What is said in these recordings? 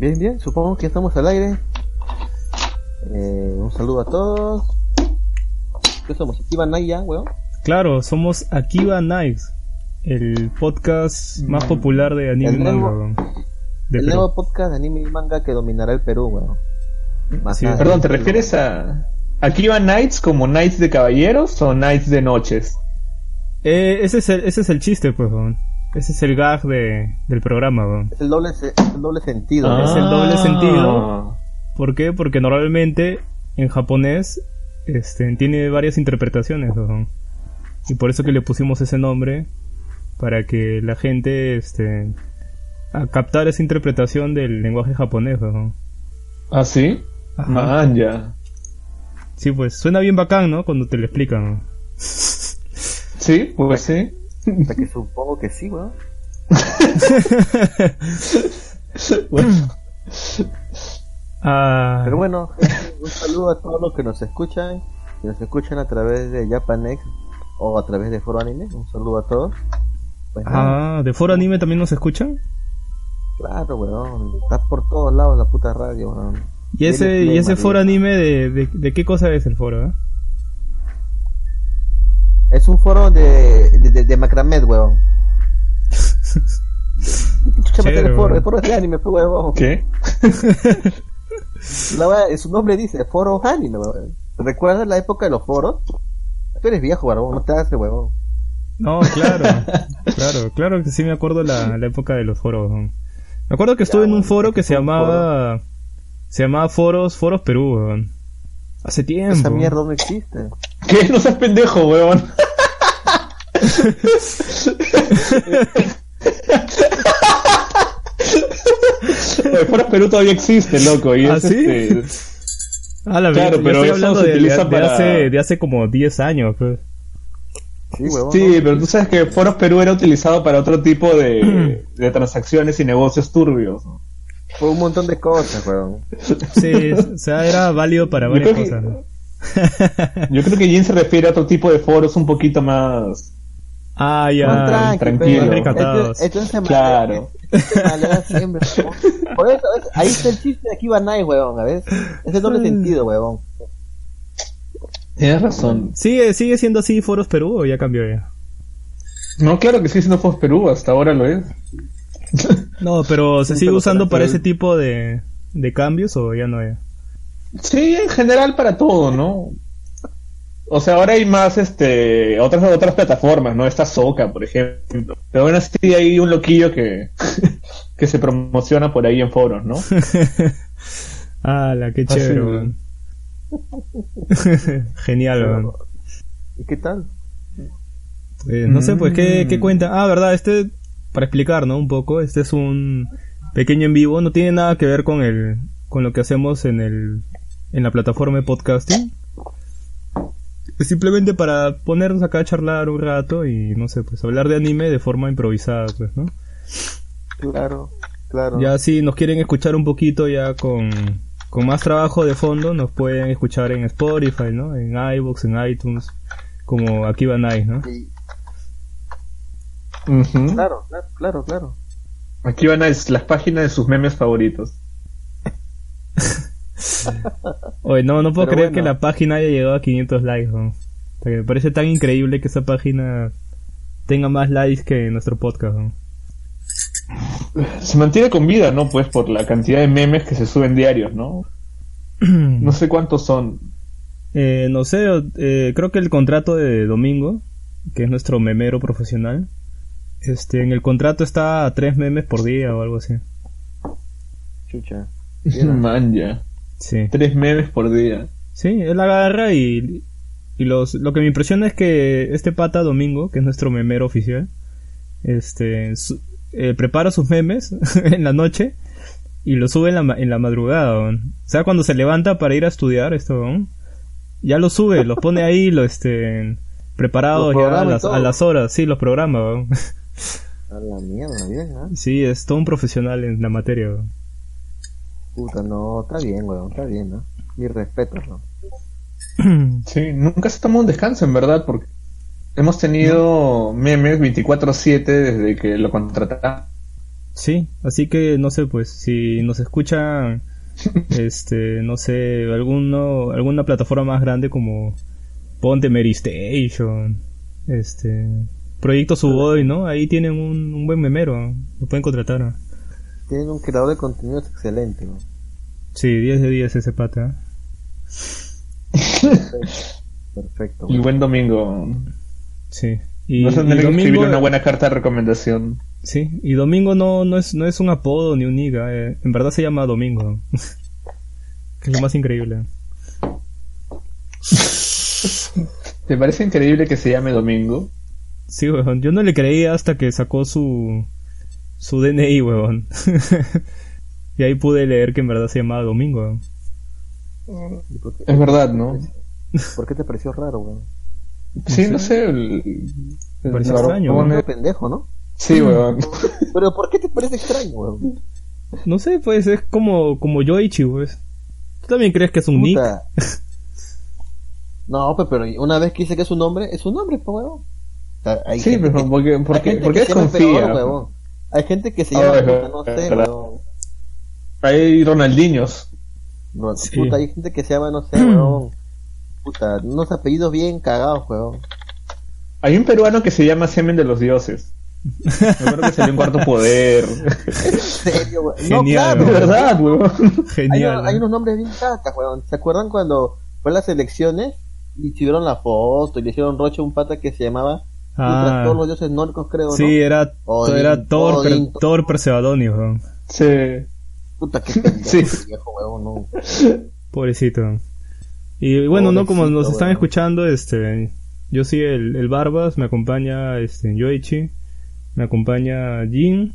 Bien, bien, supongo que estamos al aire. Eh, un saludo a todos. ¿Qué somos? ¿Akiba Naya, weón? Claro, somos Akiba Knives, el podcast más popular de anime El y manga. nuevo- weón. De el Perú. nuevo podcast de anime y manga que dominará el Perú, weón. Más Sí, nada. Perdón, ¿te refieres a... ¿Aquí van Knights como Knights de caballeros o Knights de noches? Eh, ese, es el, ese es el chiste, pues, weón. Ese es el gag de, del programa, weón. Es el doble, se- el doble sentido. Ah. Es el doble Ah. sentido. ¿Por qué? Porque normalmente en japonés este, tiene varias interpretaciones, weón. Y por eso que le pusimos ese nombre, para que la gente este, a captar esa interpretación del lenguaje japonés, weón. ¿Ah, sí? Ajá. Ah, ya. Sí, pues suena bien bacán, ¿no? Cuando te lo explican. ¿no? Sí, pues sí. O sea que supongo que sí, weón. Ah, Pero bueno, un saludo a todos los que nos escuchan, que nos escuchan a través de Japanex o a través de Foro Anime. Un saludo a todos. Pues ah, ¿de Foro Anime también nos escuchan? claro, weón. Está por todos lados la puta radio, weón. ¿Y ese, y ese foro anime de, de, de qué cosa es el foro? eh? Es un foro de, de, de, de macramed, weón. Chévere, el foro, weón. el foro es de anime, pues, weón. ¿Qué? La su nombre dice foro anime, weón. ¿Recuerdas la época de los foros? Tú eres viejo, weón, no te hagas, weón. No, claro, claro, claro que sí me acuerdo la, la época de los foros. ¿no? Me acuerdo que estuve en un foro que se llamaba, se llamaba Foros, Foros Perú, weón. Hace tiempo. Esa mierda no existe. ¿Qué? No seas pendejo, weón. Oye, Fuera Perú todavía existe, loco. Y ¿Ah, es, sí? este, Ah, la Claro, pero estoy eso se de, utiliza de para- hace, de hace como 10 años, pues. Sí, weón. Sí, no. pero tú sabes que Foros Perú era utilizado para otro tipo de, de transacciones y negocios turbios. ¿no? Fue un montón de cosas, weón. Sí, o sea, era válido para Yo varias que- cosas. ¿no? Yo creo que Jin se refiere a otro tipo de foros un poquito más... Ah, ya. tranqui, tranquilo. Entonces, entonces Claro. se malea siempre. weón. Por eso, es- ahí está el chiste de aquí va Nai, weón, a ver. Es el doble sentido, weón. Tienes razón. ¿Sigue, ¿Sigue siendo así Foros Perú o ya cambió ya? No, claro que sí, siendo Foros Perú, hasta ahora lo es. No, pero ¿se sigue usando para ese tipo de, de cambios o ya no es? Sí, en general para todo, ¿no? O sea, ahora hay más, este, otras otras plataformas, ¿no? Esta Soca, por ejemplo. Pero bueno, sí hay un loquillo que, que se promociona por ahí en foros, ¿no? Ah, la qué chévere. Genial, weón. ¿Y qué tal? Pues, no sé, pues, ¿qué, Mm. ¿qué cuenta? Ah, verdad, este, para explicar, ¿no? Un poco, este es un pequeño en vivo, no tiene nada que ver con el, con lo que hacemos en el, en la plataforma de podcasting. Es simplemente para ponernos acá a charlar un rato y, no sé, pues, hablar de anime de forma improvisada, pues, ¿no? Claro, claro. Ya si nos quieren escuchar un poquito ya con, con más trabajo de fondo, nos pueden escuchar en Spotify, ¿no? En iVoox, en iTunes, como aquí van Nice, ¿no? Claro, claro, claro, claro. Aquí van a las páginas de sus memes favoritos. Oye, no, no puedo Pero creer bueno. que la página haya llegado a 500 likes, ¿no? O sea, que me parece tan increíble que esa página tenga más likes que nuestro podcast, ¿no? Se mantiene con vida, ¿no? Pues por la cantidad de memes que se suben diarios, ¿no? No sé cuántos son. Eh, no sé, eh, creo que el contrato de Domingo, que es nuestro memero profesional, este, en el contrato está a tres memes por día o algo así. Chucha. Man, ya. Sí. Tres memes por día. Sí, él agarra y, y los, lo que me impresiona es que este pata Domingo, que es nuestro memero oficial, este, su- eh, prepara sus memes en la noche y los sube en la, ma- en la madrugada. weón. O sea, cuando se levanta para ir a estudiar esto, weón, ya los sube, los pone ahí, lo, este, preparados Los ya a las, a las horas, sí, los programa. weón. A la mierda, bien, ¿ah? Sí, es todo un profesional en la materia. weón. Puta, no, está bien, weón, está bien, ¿no? Mi respeto, ¿no? Sí, nunca se toma un descanso, en verdad, porque hemos tenido memes 24-7 desde que lo contratamos. Sí, así que no sé, pues si nos escuchan, este, no sé, alguno, alguna plataforma más grande como Ponte Mary Station, este, Proyecto Suboy, ¿no? Ahí tienen un, un buen memero, lo pueden contratar. Tienen un creador de contenidos excelente, ¿no? Sí, 10 de 10 ese pata. Perfecto. Y buen domingo. Sí. Y, Vas a y escribir una buena carta de recomendación. sí, y domingo no, no es, no es un apodo ni un niga, eh, en verdad se llama Domingo. que es lo más increíble. ¿Te parece increíble que se llame Domingo? Sí, weón, yo no le creía hasta que sacó su, su DNI, weón. y ahí pude leer que en verdad se llamaba Domingo. weón. ¿Y por qué- Es verdad, ¿no? ¿Por qué te pareció raro, weón? Sí, no sé. El, Me pareció el- extraño, Medio pendejo, ¿no? Sí, weón. Pero ¿por qué te parece extraño, weón? No sé, pues es como, como Yoichi, pues. ¿Tú también crees que es un nick? Puta. No, pues, pero una vez que dice que es un nombre, es un nombre, pues, weón. Hay Sí, gente pero que- ¿por qué, hay por qué, gente por que qué se llama desconfía? peor, weón. Hay gente que se Ah, llama, puta, no sé, weón. Hay Ronaldinhos. No, Sí. Puta, hay gente que se llama, no sé, weón. Puta, unos apellidos bien cagados, weón. Hay un peruano que se llama Semen de los Dioses. Me acuerdo que salió en cuarto poder. En serio, weón. No, Genial, claro, De weón. verdad, weón. Hay, Genial. unos- hay unos nombres bien cacas, weón. ¿Se acuerdan cuando fue las elecciones y subieron la foto y le hicieron roche a un pata que se llamaba Ah. todos los dioses nórdicos, creo, Sí, ¿no? era, Odín, era Thor, Odín, per- Thor Persevadonis, weón. Sí. Puta, pendejo, Sí. viejo, weón, no. Pobrecito. Y bueno, no, como nos Pobrecito, están weón. escuchando, este, yo soy el, el Barbas, me acompaña este Yoichi, me acompaña Jin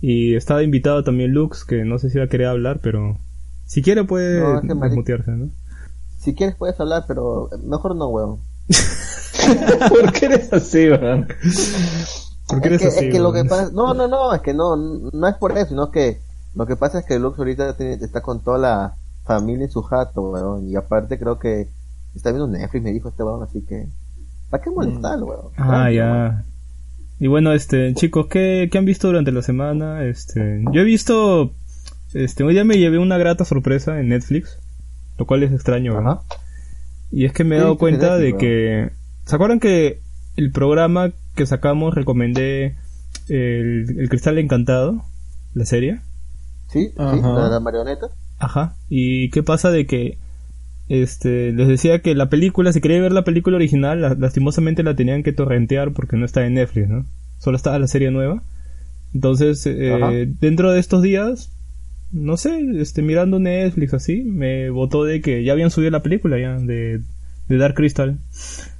y estaba invitado también Lux, que no sé si va a querer hablar, pero si quiere puede No, marica- desmutearse, ¿no? Si quieres puedes hablar, pero mejor no, weón. ¿Por qué eres así, weón? ¿Por qué es eres que, así? es que lo que pasa, no, no, no, es que no, no es por eso, sino que lo que pasa es que Lux ahorita tiene- está con toda la familia en su jato, weón, y aparte creo que está viendo Netflix, me dijo este weón, así que, ¿para qué molestarlo, weón? Ah, ya. Y bueno, este, chicos, ¿qué, ¿qué han visto durante la semana? Este, yo he visto, este, hoy día me llevé una grata sorpresa en Netflix, lo cual es extraño, ¿verdad? Ajá. Y es que me he ¿Qué dado cuenta de que, ¿se acuerdan que el programa que sacamos recomendé el, el Cristal Encantado, la serie? Sí, sí, Ajá. la, la marioneta. Ajá. ¿Y qué pasa de que este les decía que la película, si quería ver la película original, la- lastimosamente la tenían que torrentear porque no está en Netflix, ¿no? Solo estaba la serie nueva. Entonces, eh, dentro de estos días, no sé, este mirando Netflix así, me votó de que ya habían subido la película ya de, de Dark Crystal,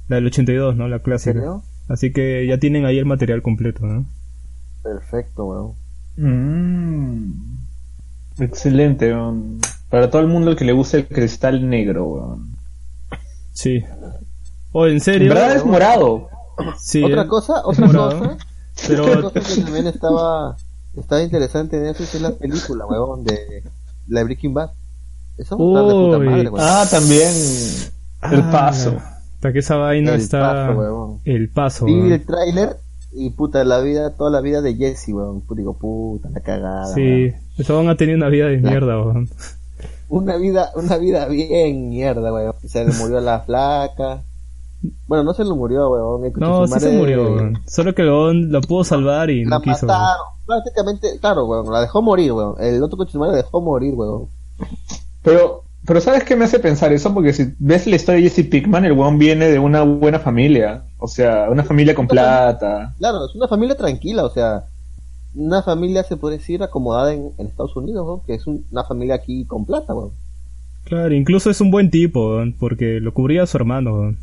la del 82, ¿no? La ¿En clásica. serio? Así que ya tienen ahí el material completo, ¿no? Perfecto, weón. Mm. Excelente, weón. Para todo el mundo que le gusta el cristal negro, weón. Sí. O en En serio. verdad es morado. Sí, otra eh, cosa, otra morado. cosa, Pero otra cosa que también estaba, estaba interesante en eso es la película, weón, de la de Breaking Bad. Eso está de puta madre, weón. Ah, también. El Ah, paso. Hasta que esa vaina El está. paso, weón. el paso. Vi weón. el tráiler y puta, la vida, toda la vida de Jesse, weón. Pu- Digo, puta, la cagada. Sí, weón. esa van a tener una vida de mierda, weón. Una vida, una vida bien mierda, weón. Se le murió la flaca. Bueno, no se le murió, weón. El No, sí se murió, weón. Solo que el weón la pudo salvar y La no quiso. mataron. Prácticamente, claro, weón. La dejó morir, weón. El otro coche la dejó morir, weón. Pero, pero ¿sabes qué me hace pensar eso? Porque si ves la historia de Jesse Pickman, el weón viene de una buena familia. O sea, una familia con plata. Claro, es una familia tranquila, o sea, una familia se puede decir acomodada en, en Estados Unidos, weón, que es un- una familia aquí con plata, weón. Claro, incluso es un buen tipo, weón, porque lo cubría su hermano, weón.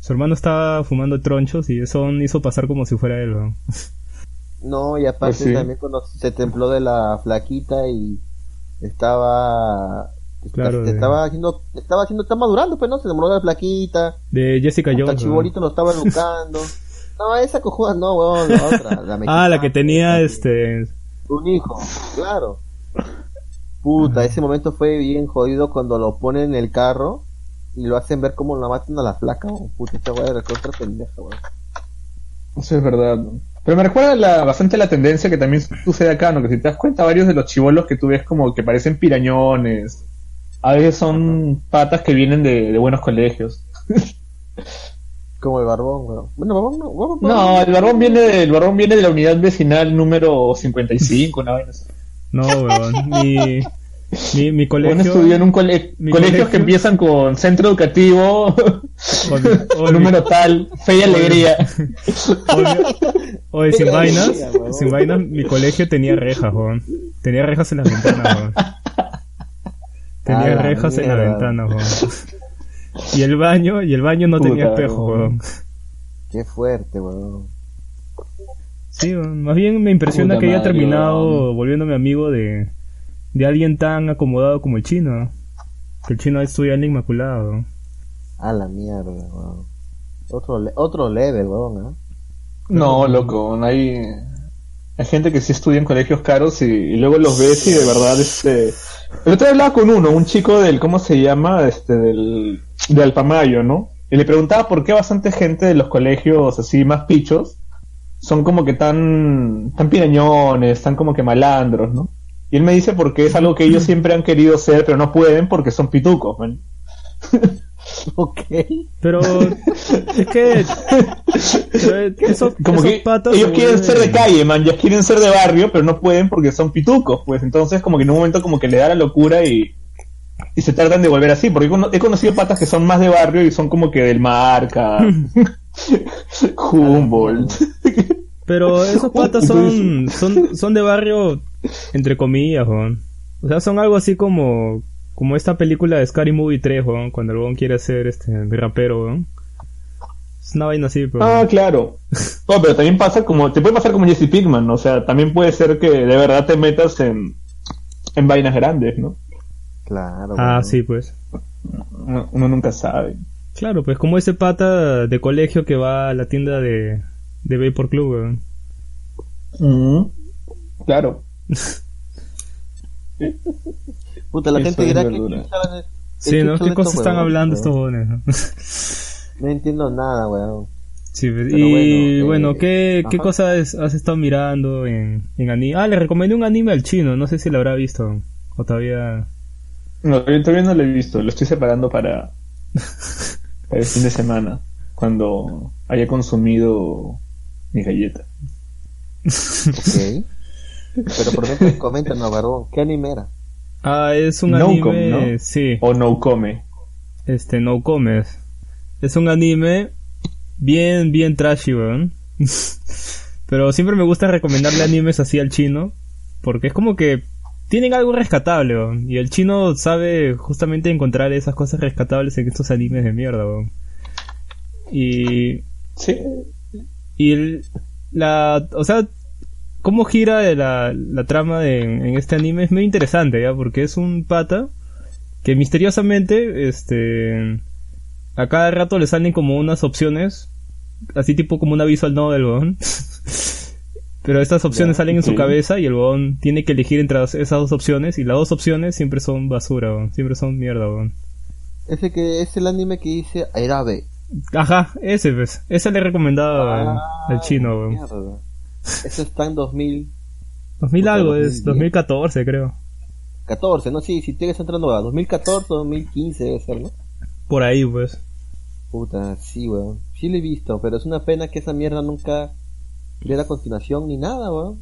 Su hermano estaba fumando tronchos y eso hizo pasar como si fuera él, weón. No, y aparte Pues sí. también cuando se templó de la flaquita y estaba Claro, de- estaba haciendo estaba haciendo está madurando pues no se demoró de la flaquita De Jessica Jones. el chibolito lo estaba educando no esa cojuda no weón la otra la Ah, la que tenía este. un hijo claro puta ese momento fue bien jodido cuando lo ponen en el carro y lo hacen ver como la matan a la flaca puta esta weá era otra pendeja weón Eso es verdad. Pero me recuerda la, bastante la tendencia que también sucede acá, ¿no? Que si te das cuenta, varios de los chivolos que tú ves como que parecen pirañones, a veces son patas que vienen de, de buenos colegios. Como el barbón, weón. Bueno, barbón no. Barbón, No, el barbón viene de, el barbón viene de la unidad vecinal número 55, una vaina. No, weón. Mi, mi, mi Bueno, colegio. estudió en un cole- mi colegios colegio- que empiezan con centro educativo, oye, número tal, fe y alegría. oye, sin vainas, sin vainas, mi colegio tenía rejas, weón. Tenía rejas en las ventanas, weón. Tenía la rejas en la ventana, weón. Y el baño, y el baño no Puta, tenía espejo, weón. Qué fuerte, weón. Sí, weón. más bien me impresiona Puta que haya madre, terminado weón. volviéndome amigo de, de alguien tan acomodado como el chino. Que el chino estudia en la Inmaculada, weón. A la mierda, weón. Otro, le- otro level, weón, ¿ah? No, loco, hay, hay gente que sí estudia en colegios caros y, y luego los ves y de verdad, este... El otro día hablaba con uno, un chico del, ¿cómo se llama? Este, del, de Alpamayo, ¿no? Y le preguntaba por qué bastante gente de los colegios así más pichos son como que tan, tan pirañones, tan como que malandros, ¿no? Y él me dice porque es algo que ellos siempre han querido ser, pero no pueden porque son pitucos, man. Ok. Pero es que esos, como esos que patas ellos quieren ser de calle, man, ya quieren ser de barrio, pero no pueden porque son pitucos, pues entonces como que en un momento como que le da la locura y, y se tratan de volver así, porque he cono- he conocido patas que son más de barrio y son como que del Marca, Humboldt. Pero esos patas son, son, son de barrio, entre comillas, weón. O sea, son algo así como, como esta película de Scary Movie 3, weón, cuando el weón quiere ser este rapero, weón. Es una vaina así, pero... Ah, claro. No, pero también pasa como, te puede pasar como Jesse Pinkman, o sea, también puede ser que de verdad te metas en, en vainas grandes, ¿no? Claro. ah, sí, pues. Uno, uno nunca sabe. Claro, pues como ese pata de colegio que va a la tienda de, de Vapor Club, weón. Ujú. Claro. Puta, la Eso gente dirá que Sí, qué ¿no? ¿Qué cosas están hablando estos jóvenes? ¿no? Entiendo nada, weón. Sí, Pero y bueno, bueno, eh, ¿qué, ¿qué ajá. cosas has estado mirando en, en anime? Ah, le recomendé un anime al chino, no sé si lo habrá visto. O todavía... No, yo todavía no lo he visto, lo estoy separando para, para el fin de semana, cuando haya consumido mi galleta. Ok. Pero por ejemplo, coméntanos, barbón, ¿qué anime era? Ah, es un No anime... ¿no? Sí, O no come. este, No Comes. Es un anime bien, bien trashy, weón. Pero siempre me gusta recomendarle animes así al chino, porque es como que tienen algo rescatable, weón. Y el chino sabe justamente encontrar esas cosas rescatables en estos animes de mierda, weón. Y Sí. Y el, la, o sea, cómo gira la, la trama de, en este anime es muy interesante, ¿ya? Porque es un pata que misteriosamente, este, a cada rato le salen como unas opciones, así tipo como una visual novel, weón. Pero estas opciones salen en su cabeza y el weón tiene que elegir entre esas dos opciones y las dos opciones siempre son basura. Siempre son mierda, weón. Ese que es el anime que dice Airabe. Ajá, ese pues. Ese le he recomendado al- al chino, weón. Ese está en 2014, 2000 Puta, algo, es 2010. 2014 creo. ¿no? Sí, si tienes entrando a 2014 2015 debe ser, ¿no? Por ahí pues. Puta, sí, weón. Sí lo he visto, pero es una pena que esa mierda nunca diera continuación ni nada, weón.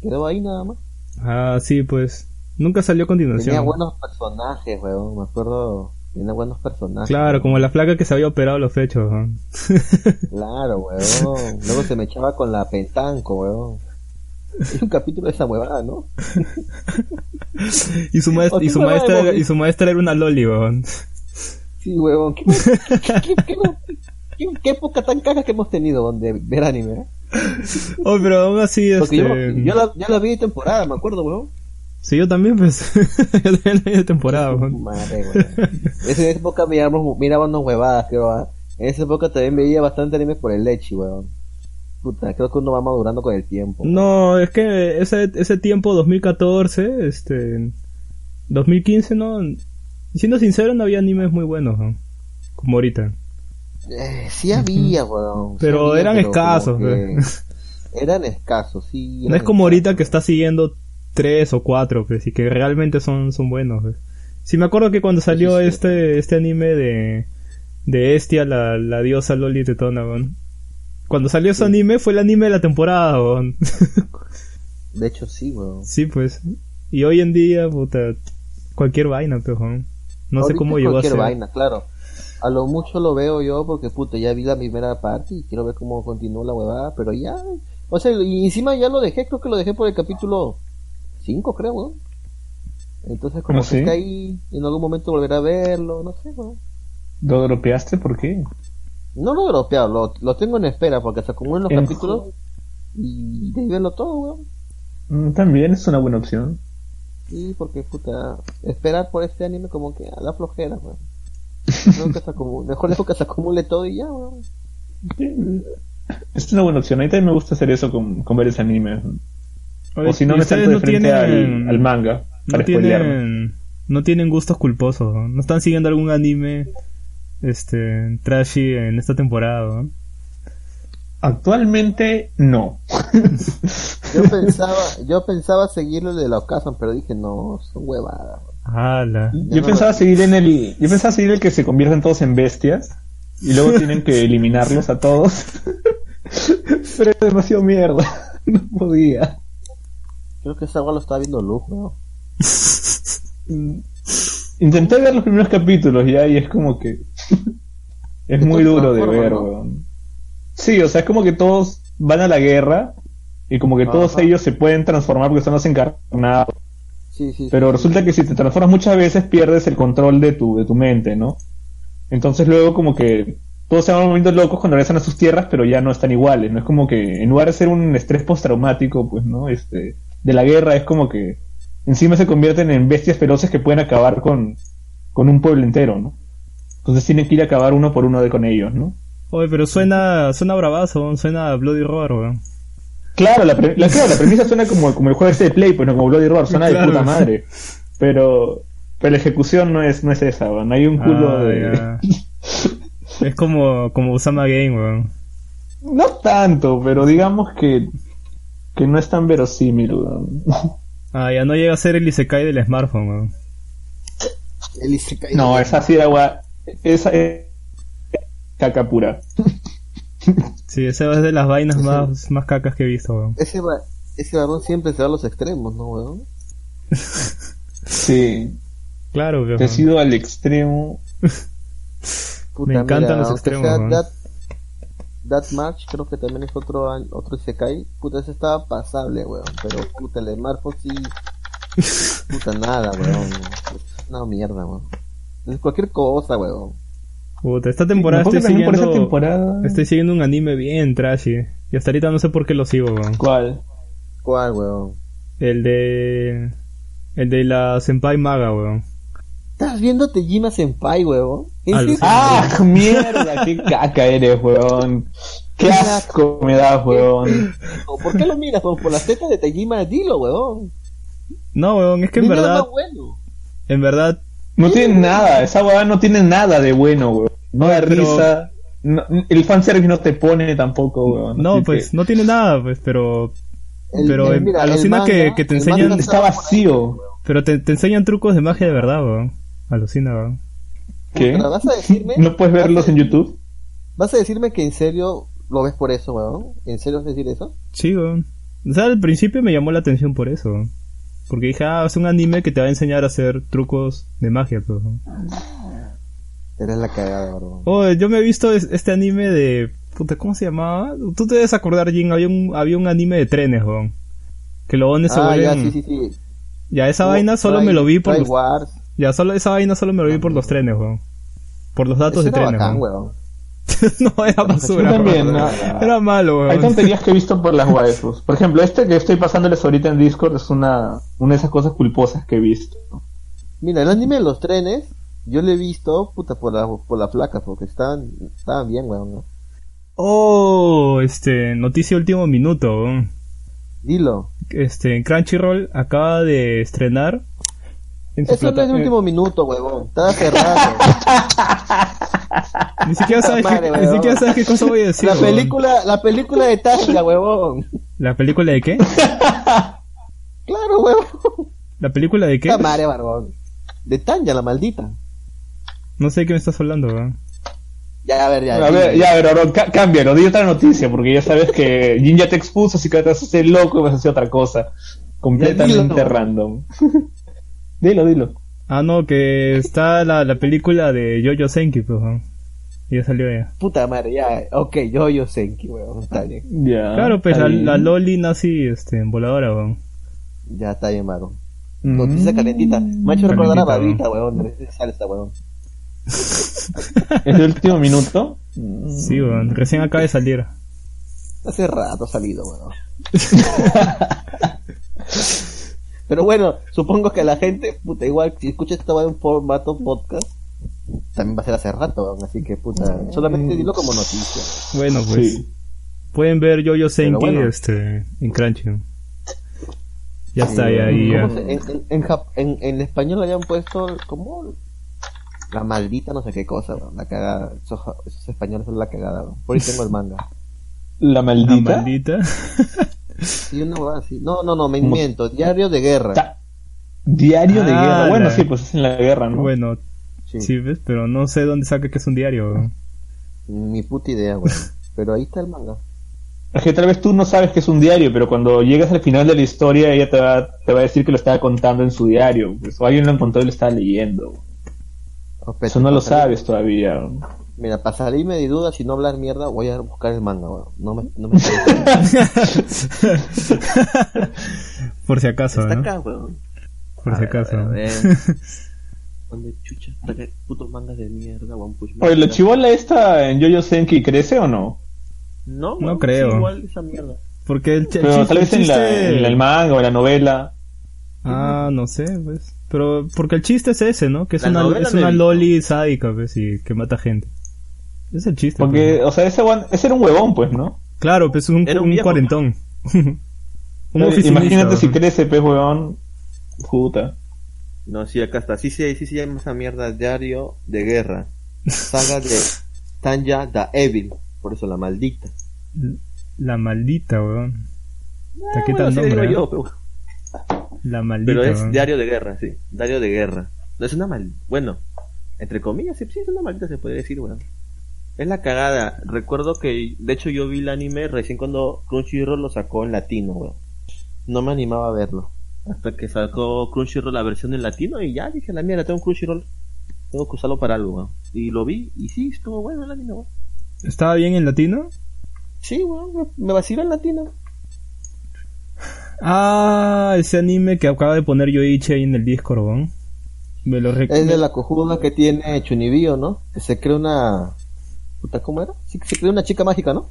Quedó ahí nada más. Ah, sí, pues. Nunca salió a continuación. Tenía buenos personajes, weón. Me acuerdo. Tenía buenos personajes. Claro, weón. como la flaca que se había operado los pechos. ¿no? Claro, weón. Luego se me echaba con la pentanco, weón. Es un capítulo de esa huevada, ¿no? y su maestra, ¿O y su maestra, era- y visto? su maestra era una loli, weón. Sí, huevón. ¿Qué, qué, qué, qué- qué- qué época tan caja que hemos tenido donde ver anime, ¿eh? Oh, pero aún así, este... yo, yo, la, yo la vi de temporada, me acuerdo, huevón. Sí, yo también, pues. yo también la vi de temporada, weón. Madre, huevón. En esa época mirábamos, mirábamos huevadas, creo. ¿ah? En esa época también veía bastante anime por el leche, huevón. Puta, creo que uno va madurando con el tiempo. No, es que ese, ese tiempo, 2014, este... 2015, no... Siendo sincero, no había animes muy buenos, ¿no? Como ahorita. Eh, sí había, sí Pero había, eran pero escasos, que- Eran escasos, sí. No es como ahorita que está siguiendo tres o cuatro, pues, y que realmente son, son buenos. pues. Sí, me acuerdo que cuando salió sí. este, este anime de, de Estia, la, la diosa Loli Tetona. Cuando salió ese anime fue el anime de la temporada. De hecho, sí, weón. sí, pues. Y hoy en día, puta, cualquier vaina, pues, weón. No sé cómo llegó a cualquier ser. vaina, claro. A lo mucho lo veo yo porque, puta, ya vi la primera parte y quiero ver cómo continúa la huevada, pero ya. O sea, y encima ya lo dejé, creo que lo dejé por el capítulo 5, creo, weón. Entonces, como ¿Ah, que está ahí, en algún momento volverá a verlo, no sé, weón. ¿Lo dropeaste? ¿Por qué? No lo he dropeado, lo, lo tengo en espera porque se acumulan los En- capítulos y de ahí verlo todo, weón. Mm, También es una buena opción. Sí, porque puta, esperar por este anime como que a la flojera, weón. Mejor dejo que se acumule todo y ya, weón. Es una buena opción. A mí también me gusta hacer eso con, con varios animes. Oye, O si no, ¿y me salto de frente tienen- al, al manga no para spoilearme. tienen, no tienen gustos culposos, ¿no? No están siguiendo algún anime, este, trashy en esta temporada, ¿no? Actualmente, no. Yo pensaba, yo pensaba seguirlo el de la Occasion, pero dije, no, son huevadas. Yo no pensaba lo- seguir en el. Yo pensaba seguir el que se convierten todos en bestias. Y luego tienen que eliminarlos a todos. Pero es demasiado mierda. No podía. Creo que esa agua lo estaba viendo Luz. Mm. Intenté ver los primeros capítulos ya y es como que. es muy duro de ver, ¿no? weón. Sí, o sea, es como que todos van a la guerra. Y como que todos ellos se pueden transformar porque son los encarnados. Sí, sí. Pero sí, resulta que si te transformas muchas veces pierdes el control de tu, de tu mente, ¿no? Entonces luego como que todos se van volviendo locos cuando regresan a sus tierras, pero ya no están iguales, ¿no? Es como que en lugar de ser un estrés postraumático, pues, ¿no? Este, de la guerra es como que encima se convierten en bestias feroces que pueden acabar con, con un pueblo entero, ¿no? Entonces tienen que ir a acabar uno por uno de con ellos, ¿no? Oye, pero suena, suena bravazo, suena a Bloody Roar, weón. Claro, la, pre- la, claro, la premisa suena como, como el juego este de Play, pues no como Bloody Roar, suena de puta madre. Pero, pero la ejecución no es, no es esa, weón. Hay un culo Ah, de... es como, como Usama Game, weón. No tanto, pero digamos que, que no es tan verosímil, weón. Ah, ya no llega a ser el Isekai del smartphone, weón. El Isekai. No, esa sí era gua- Esa es caca pura. Sí, esa es de las vainas Ese- más, más cacas que he visto, weón. Ese, va- ese varón siempre se va a los extremos, ¿no, weón? Sí, Claro, weón. te he sido al extremo. Puta, Me encantan los extremos, sea weón. That, That March creo que también es otro otro Isekai. Puta, ese estaba pasable, weón. Pero puta, el de Marfo sí. Puta, nada, weón. Es una mierda, weón. Es cualquier cosa, weón. Puta, esta temporada estoy también por esa siguiendo... temporada. Estoy siguiendo un anime bien trashy. Y hasta ahorita no sé por qué lo sigo, weón. ¿Cuál? ¿Cuál, weón? El de... El de la Senpai Maga, weón. ¿Estás viendo Tejima Senpai. Alucina. ¡Ah, mierda! ¡Qué caca eres, weón! ¡Qué asco me das, weón! ¿Por qué lo miras, weón? Por las tetas de Tejima, dilo, weón. No, weón, es que en Dime verdad... bueno. En verdad... No tiene nada, esa weá no tiene nada de bueno, weón. No da Pero- risa. no- el fanservice no te pone tampoco, weón. No, Así pues, que no tiene nada, pues, pero... El- Pero, el- mira, alucina manga- que- que te enseñan- Está vacío. Pero te, te enseñan trucos de magia de verdad, weón. Alucina, weón. ¿Qué? ¿Vas a decirme? ¿No puedes verlos en YouTube? ¿Vas a decirme que en serio lo ves por eso, weón? ¿En serio vas a decir eso? Sí, weón. O sea, al principio me llamó la atención por eso. weón. Porque dije, ah, es un anime que te va a enseñar a hacer trucos de magia, weón. Eres la cagada, weón. Oh, yo me he visto es- este anime de... Puta, ¿cómo se llamaba? Tú te debes acordar, Jin, había un, había un anime de trenes, weón. Que los bones se Ah, ya, vuelven... sí, sí, sí. Ya, esa vaina solo me lo vi por los... Wars. Ya, solo esa vaina solo me lo vi por los trenes, weón. Por los datos de era trenes, bacán, weón. no, era basura. También, weón. no. Era malo, Hay weón. tonterías que he visto por las waifus. Por ejemplo, este que estoy pasándoles ahorita en Discord es una, una de esas cosas culposas que he visto. Mira, el anime de los trenes, yo lo he visto, puta, por la, por la placa, porque estaban, estaban bien, weón. ¿no? Oh, este, noticia último minuto. weón. Dilo. Este, Crunchyroll acaba de estrenar en Eso no es de último minuto, weón. Estaba cerrado. Ni siquiera sabes Madre, qué, ni siquiera sabes qué cosa voy a decir. la película, la película de Tasha, weón. ¿La película de qué? Claro, huevón. ¿La película de qué? La madre, barbón. De Tanya, la maldita. No sé de qué me estás hablando, weón. Ya, a ver, ya. A ver, ya, pero ahora ca- cámbialo, di otra noticia, porque ya sabes que Jin ya te expuso, así que te vas a hacer loco y vas a hacer otra cosa. Completamente dilo. random. dilo, dilo. Ah, no, que está la, la película de Jojo Senki, pues, weón. Ya salió ya. Puta madre, ya. Ok, yo, yo Senki, huevón. Está bien. Ya. claro, pues la, la Loli nazi, este, en voladora, weón. Ya está bien, mago. Mm. Noticia calentita. Me ha hecho recordar a Babita, huevón. de salsa, huevón. ¿Es el último minuto? Sí, weón. Recién acaba de salir. Hace rato ha salido, weón. Pero bueno, supongo que la gente, puta, igual, si escucha esta en formato podcast, también va a ser hace rato. Así que, puta, solamente dilo como noticia. Bueno, pues. Sí. Pueden ver Jojo Senki, bueno. este, en Crunchy. Ya está, ya ahí, ya. ¿Cómo se- en, en, en, Jap- en- en español le habían puesto como la maldita no sé qué cosa. La cagada. Esos, esos españoles son la cagada, weón. Por ahí tengo el manga. La La maldita. Sí, una huevada así. No, no, no, me miento. Diario de guerra. Ta- Diario de Ah, guerra. Bueno, la- sí, pues es en la guerra, ¿no? Bueno, Sí. sí, ves, pero no sé dónde saca que es un diario. weón. Mi puta idea, weón. Pero ahí está el manga. Es que tal vez tú no sabes que es un diario, pero cuando llegas al final de la historia, ella te va, te va a decir que lo estaba contando en su diario. Pues, o alguien lo encontró y lo estaba leyendo. Eso no lo sabes todavía. Mira, para salirme de dudas y no hablar mierda, voy a buscar el manga, weón. No me, no me Por si acaso, Está ¿no? acá, weón. Por A si ver, acaso. a ver, a ver. ¿Dónde chucha? Acá, putos mangas de mierda, One Punch Man. Oye, ¿la chivola esta en Yoyo Senki crece o no? No, No weón, creo. es igual esa mierda. Porque el, ch- el Pero chiste- tal vez en, la, chiste- en el manga o en la novela. Ah, no sé, pues. Pero porque el chiste es ese, ¿no? Que es La una, es no una loli sádica, pues, y que mata gente. Es el chiste. Porque, pues. o sea, ese, one- ese era un huevón, pues, ¿no? Claro, pues es un, Era un un viejo. cuarentón. un Imagínate si crece, pues, huevón. Puta. No, sí, acá está. Sí, sí, sí, se llama esa mierda Diario de Guerra. Saga de Tanya the Evil. Por eso la maldita. La maldita, weón. Está Ah, bueno, así nombre, digo ¿eh? yo, pero, La maldita. pero es weón. Diario de Guerra, sí. Diario de Guerra. No es una mal... Bueno, entre comillas, sí, sí, es una maldita, se puede decir, weón. Es la cagada. Recuerdo que, de hecho, yo vi el anime recién cuando Crunchyroll lo sacó en latino, weón. No me animaba a verlo. Hasta que sacó Crunchyroll la versión en latino y ya dije, la mierda, tengo un Crunchyroll. Tengo que usarlo para algo, weón. Y lo vi y sí, estuvo bueno el anime, weón. ¿Estaba bien en latino? Sí, weón, me, vacila en latino. Ah, ese anime que acaba de poner Yoichi ahí en el Discord, weón. Me lo Es de la cojuda que tiene Chunibyo, ¿no? Que se cree una... Puta, ¿cómo era? Sí, que se cree una chica mágica, ¿no?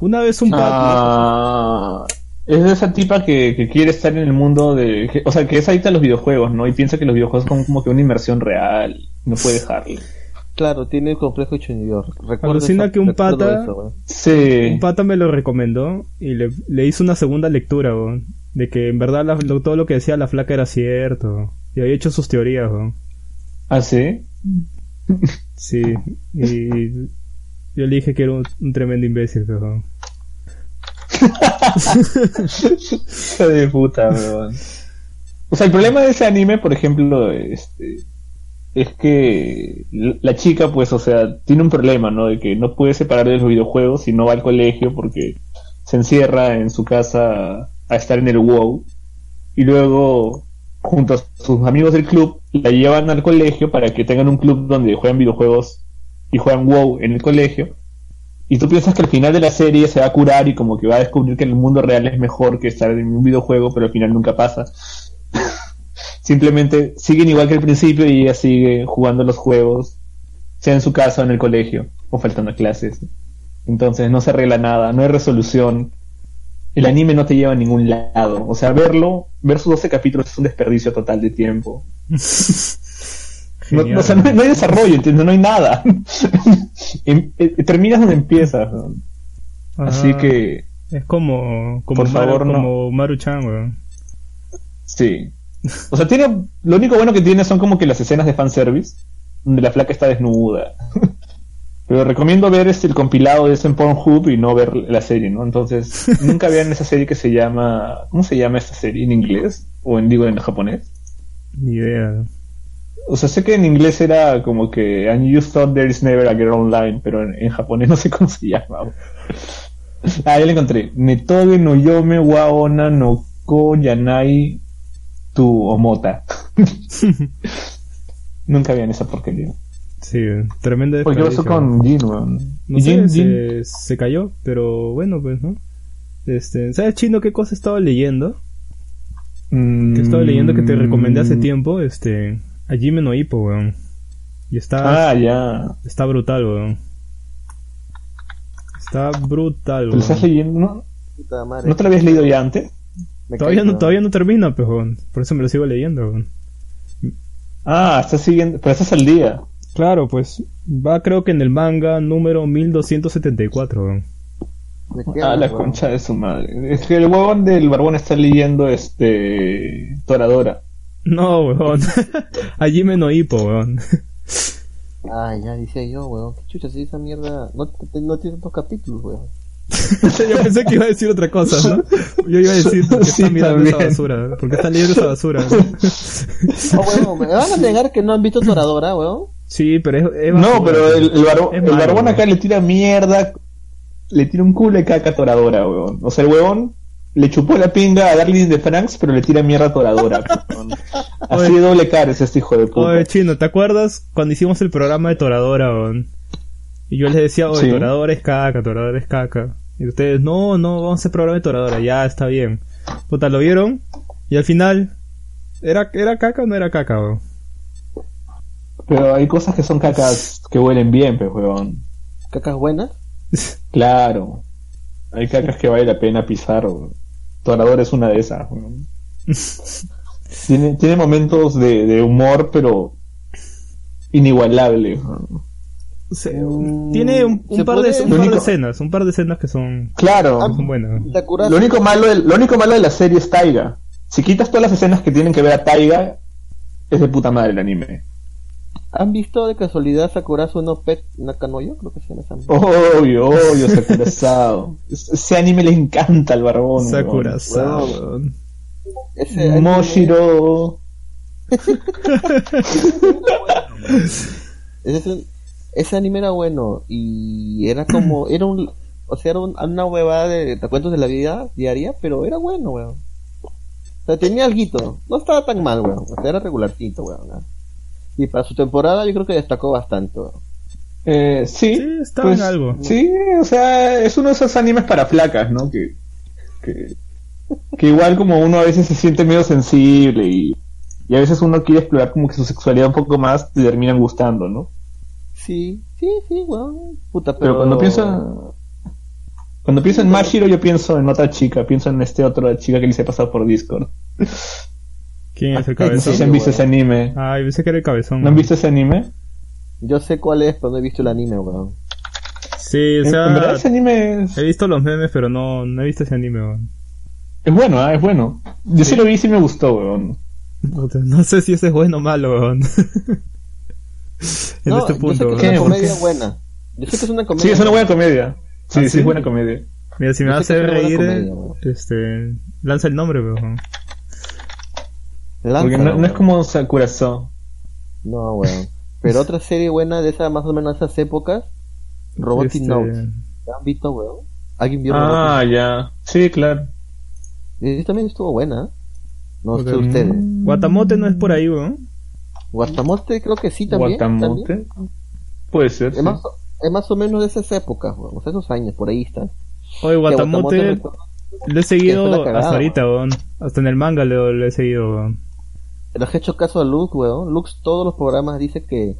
Una vez un pato. Ah, es de esa tipa que, que quiere estar en el mundo de... que- o sea, que es adicta a los videojuegos, ¿no? Y piensa que los videojuegos son como que una inversión real. No puede dejarlo. Claro, tiene el complejo. Recuerdo Alucina que un pata- eso. Sí. Un pata me lo recomendó y le, le hizo una segunda lectura, weón. De que en verdad la- lo- todo lo que decía la flaca era cierto. Y había hecho sus teorías, weón. ¿Ah, sí? Sí. Y yo le dije que era un, tremendo imbécil, pero... de puta, weón. O sea, el problema de ese anime, por ejemplo, este, es que la chica, pues, o sea, tiene un problema, ¿no? De que no puede separar de los videojuegos y no va al colegio porque se encierra en su casa a estar en el WoW. Y luego, junto a sus amigos del club, la llevan al colegio para que tengan un club donde juegan videojuegos y juegan WoW en el colegio. Y tú piensas que al final de la serie se va a curar y como que va a descubrir que el mundo real es mejor que estar en un videojuego, pero al final nunca pasa. Simplemente siguen igual que al principio y ella sigue jugando los juegos, sea en su casa o en el colegio, o faltando clases. Entonces no se arregla nada, no hay resolución. El anime no te lleva a ningún lado. O sea, verlo, ver sus 12 capítulos es un desperdicio total de tiempo. No, no, o sea, no, hay- weón. no hay desarrollo, ¿entiendes? No hay nada. Em- eh, terminas donde empiezas. Así Ajá. que, Es como... como Por Maru, favor, no. como Maru-chan, weón. sí. O sea, tiene, lo único bueno que tiene son como que las escenas de fanservice, donde la flaca está desnuda. Pero recomiendo ver este el compilado de ese en Pornhub y no ver la serie, ¿no? Entonces, nunca vean esa serie que se llama... ¿Cómo se llama esta serie? ¿En inglés? ¿O en, digo, en japonés? Ni idea. O sea, sé que en inglés era como que And you thought there is never a girl online, pero en, en japonés no sé cómo se llama. ah, ya lo encontré. Netoge no yome wa ona no ko yanai tu omota. Nunca vean esa porquería. Sí, tremenda Oye, ¿qué pasó con Jin, weón? No ¿Y sé, Jin- se, se cayó, pero bueno, pues, ¿no? Este, ¿sabes, Chino, qué cosa estaba leyendo? Que estaba leyendo que te recomendé hace Mm. tiempo, este, a Jime no Hippo, weón. Y está, Ah, ya. está brutal, weón. Está brutal, ¿Te lo weón. estás leyendo? ¿No, Puta madre. ¿No te lo habías leído ya antes? Me Todavía caí, no, weón. todavía no termina, pues, weón. Por eso me lo sigo leyendo, weón. Ah, estás siguiendo, pero estás al día. Claro, pues, va creo que en el manga número 1274, weón. Ah, la weón. concha de su madre. Es que el huevón del barbón está leyendo este. Toradora. No, weón. a Jime no Hippo, weón. Ah, ya decía yo, weón. ¿Qué chucha si esa mierda no, no tiene tantos capítulos, weón? Yo pensé que iba a decir otra cosa, ¿no? Yo iba a decir por qué Sí, está mirando esa basura, por qué está leyendo esa basura. ¿no? Oh, weón, ¿me van a negar que no han visto Toradora, weón? Sí, pero es, es No, pero el, el, barbón weón. acá le tira mierda. Le tira un culo de caca a Toradora, weón. O sea, el huevón le chupó la pinga a Darling de Franks, pero le tira mierda a Toradora. Así de doble cara es este hijo de puta. Oye, Chino, ¿te acuerdas cuando hicimos el programa de Toradora, weón? Y yo les decía, oye, Sí. Toradora es caca, Toradora es caca. Y ustedes, no, no, vamos a hacer programa de Toradora, ya, está bien. Puta, ¿lo vieron? Y al final, ¿era, era caca o no era caca, weón? Pero hay cosas que son cacas que huelen bien, pues, weón. Cacas buenas. Claro. Hay cacas que vale la pena pisar, weón. Toradora es una de esas, weón. Tiene, tiene momentos de, de humor, pero inigualable. Se- Mm, tiene un, par, de, un par escenas, un par de escenas que son, Claro. Ah, son buenas. Lo único malo, lo único malo de la serie es Taiga. Si quitas todas las escenas que tienen que ver a Taiga, es de puta madre el anime. ¿Han visto de casualidad Sakurazo no Pet Nakanoyo? Creo que se llama esa. Obvio, obvio, Sakurazao. Es- Ese anime le encanta al barbón. weón. Sakura weón. Ese anime- Moshiro. Ese, ese anime era bueno y era como, era un, o sea, era un- una huevada de, de cuentos de la vida diaria, pero era bueno, weón. O sea, tenía algo, no estaba tan mal, weón. O sea, era regularcito, weón. ¿no? Y para su temporada yo creo que destacó bastante. Eh, sí, Sí, estaba en algo. Sí, o sea, es uno de esos animes para flacas, ¿no? Que, que, que igual como uno a veces se siente medio sensible y, y a veces uno quiere explorar como que su sexualidad un poco más, te terminan gustando, ¿no? Sí, sí, sí, weón. Puta, pero, Pero cuando pienso cuando pienso en Mashiro yo pienso en otra chica, pienso en este otra chica que le hice pasar por Discord. ¿Quién es el No sé cabezón? si han visto ese anime. Ay, pensé que era el cabezón. ¿No han visto ese anime? Yo sé cuál es, pero no he visto el anime, weón. Sí, o sea, en verdad ese anime es, he visto los memes, pero no, no he visto ese anime, weón. es bueno, ¿ah? es bueno. Yo sí. lo vi y sí me gustó, weón. No sé si ese es bueno o malo, weón. en No, este yo punto, sé que es ¿Qué? una ¿Por comedia qué? buena. Yo sé que es una comedia Sí, es una buena comedia. Sí, ¿Ah, sí, sí? es buena comedia. Mira, si me Yo va a hacer reír, comedia, este, lanza el nombre, weón. Lánzalo, Porque no, no es como Sakurazo. No, weón. Pero otra serie buena de esa, más o menos esas épocas, Robotic Este, Notes. ¿La han visto, weón? ¿Alguien vio Ah, ya. Sí, claro. Robotic Notes? también estuvo buena. ¿eh? No sé ustedes. Guatamote no es por ahí, weón. Guatamote creo que sí también. también. Guatamote. Puede ser. Es sí. más, es más o menos de esas épocas, weón. O sea, esos años, por ahí están. Oye, Guatamote, recuerdo- lo he seguido cagada, hasta ahorita, weón. Hasta en el manga lo, lo he seguido, weón. Has hecho caso a Luke, weón. Luke todos los programas dice que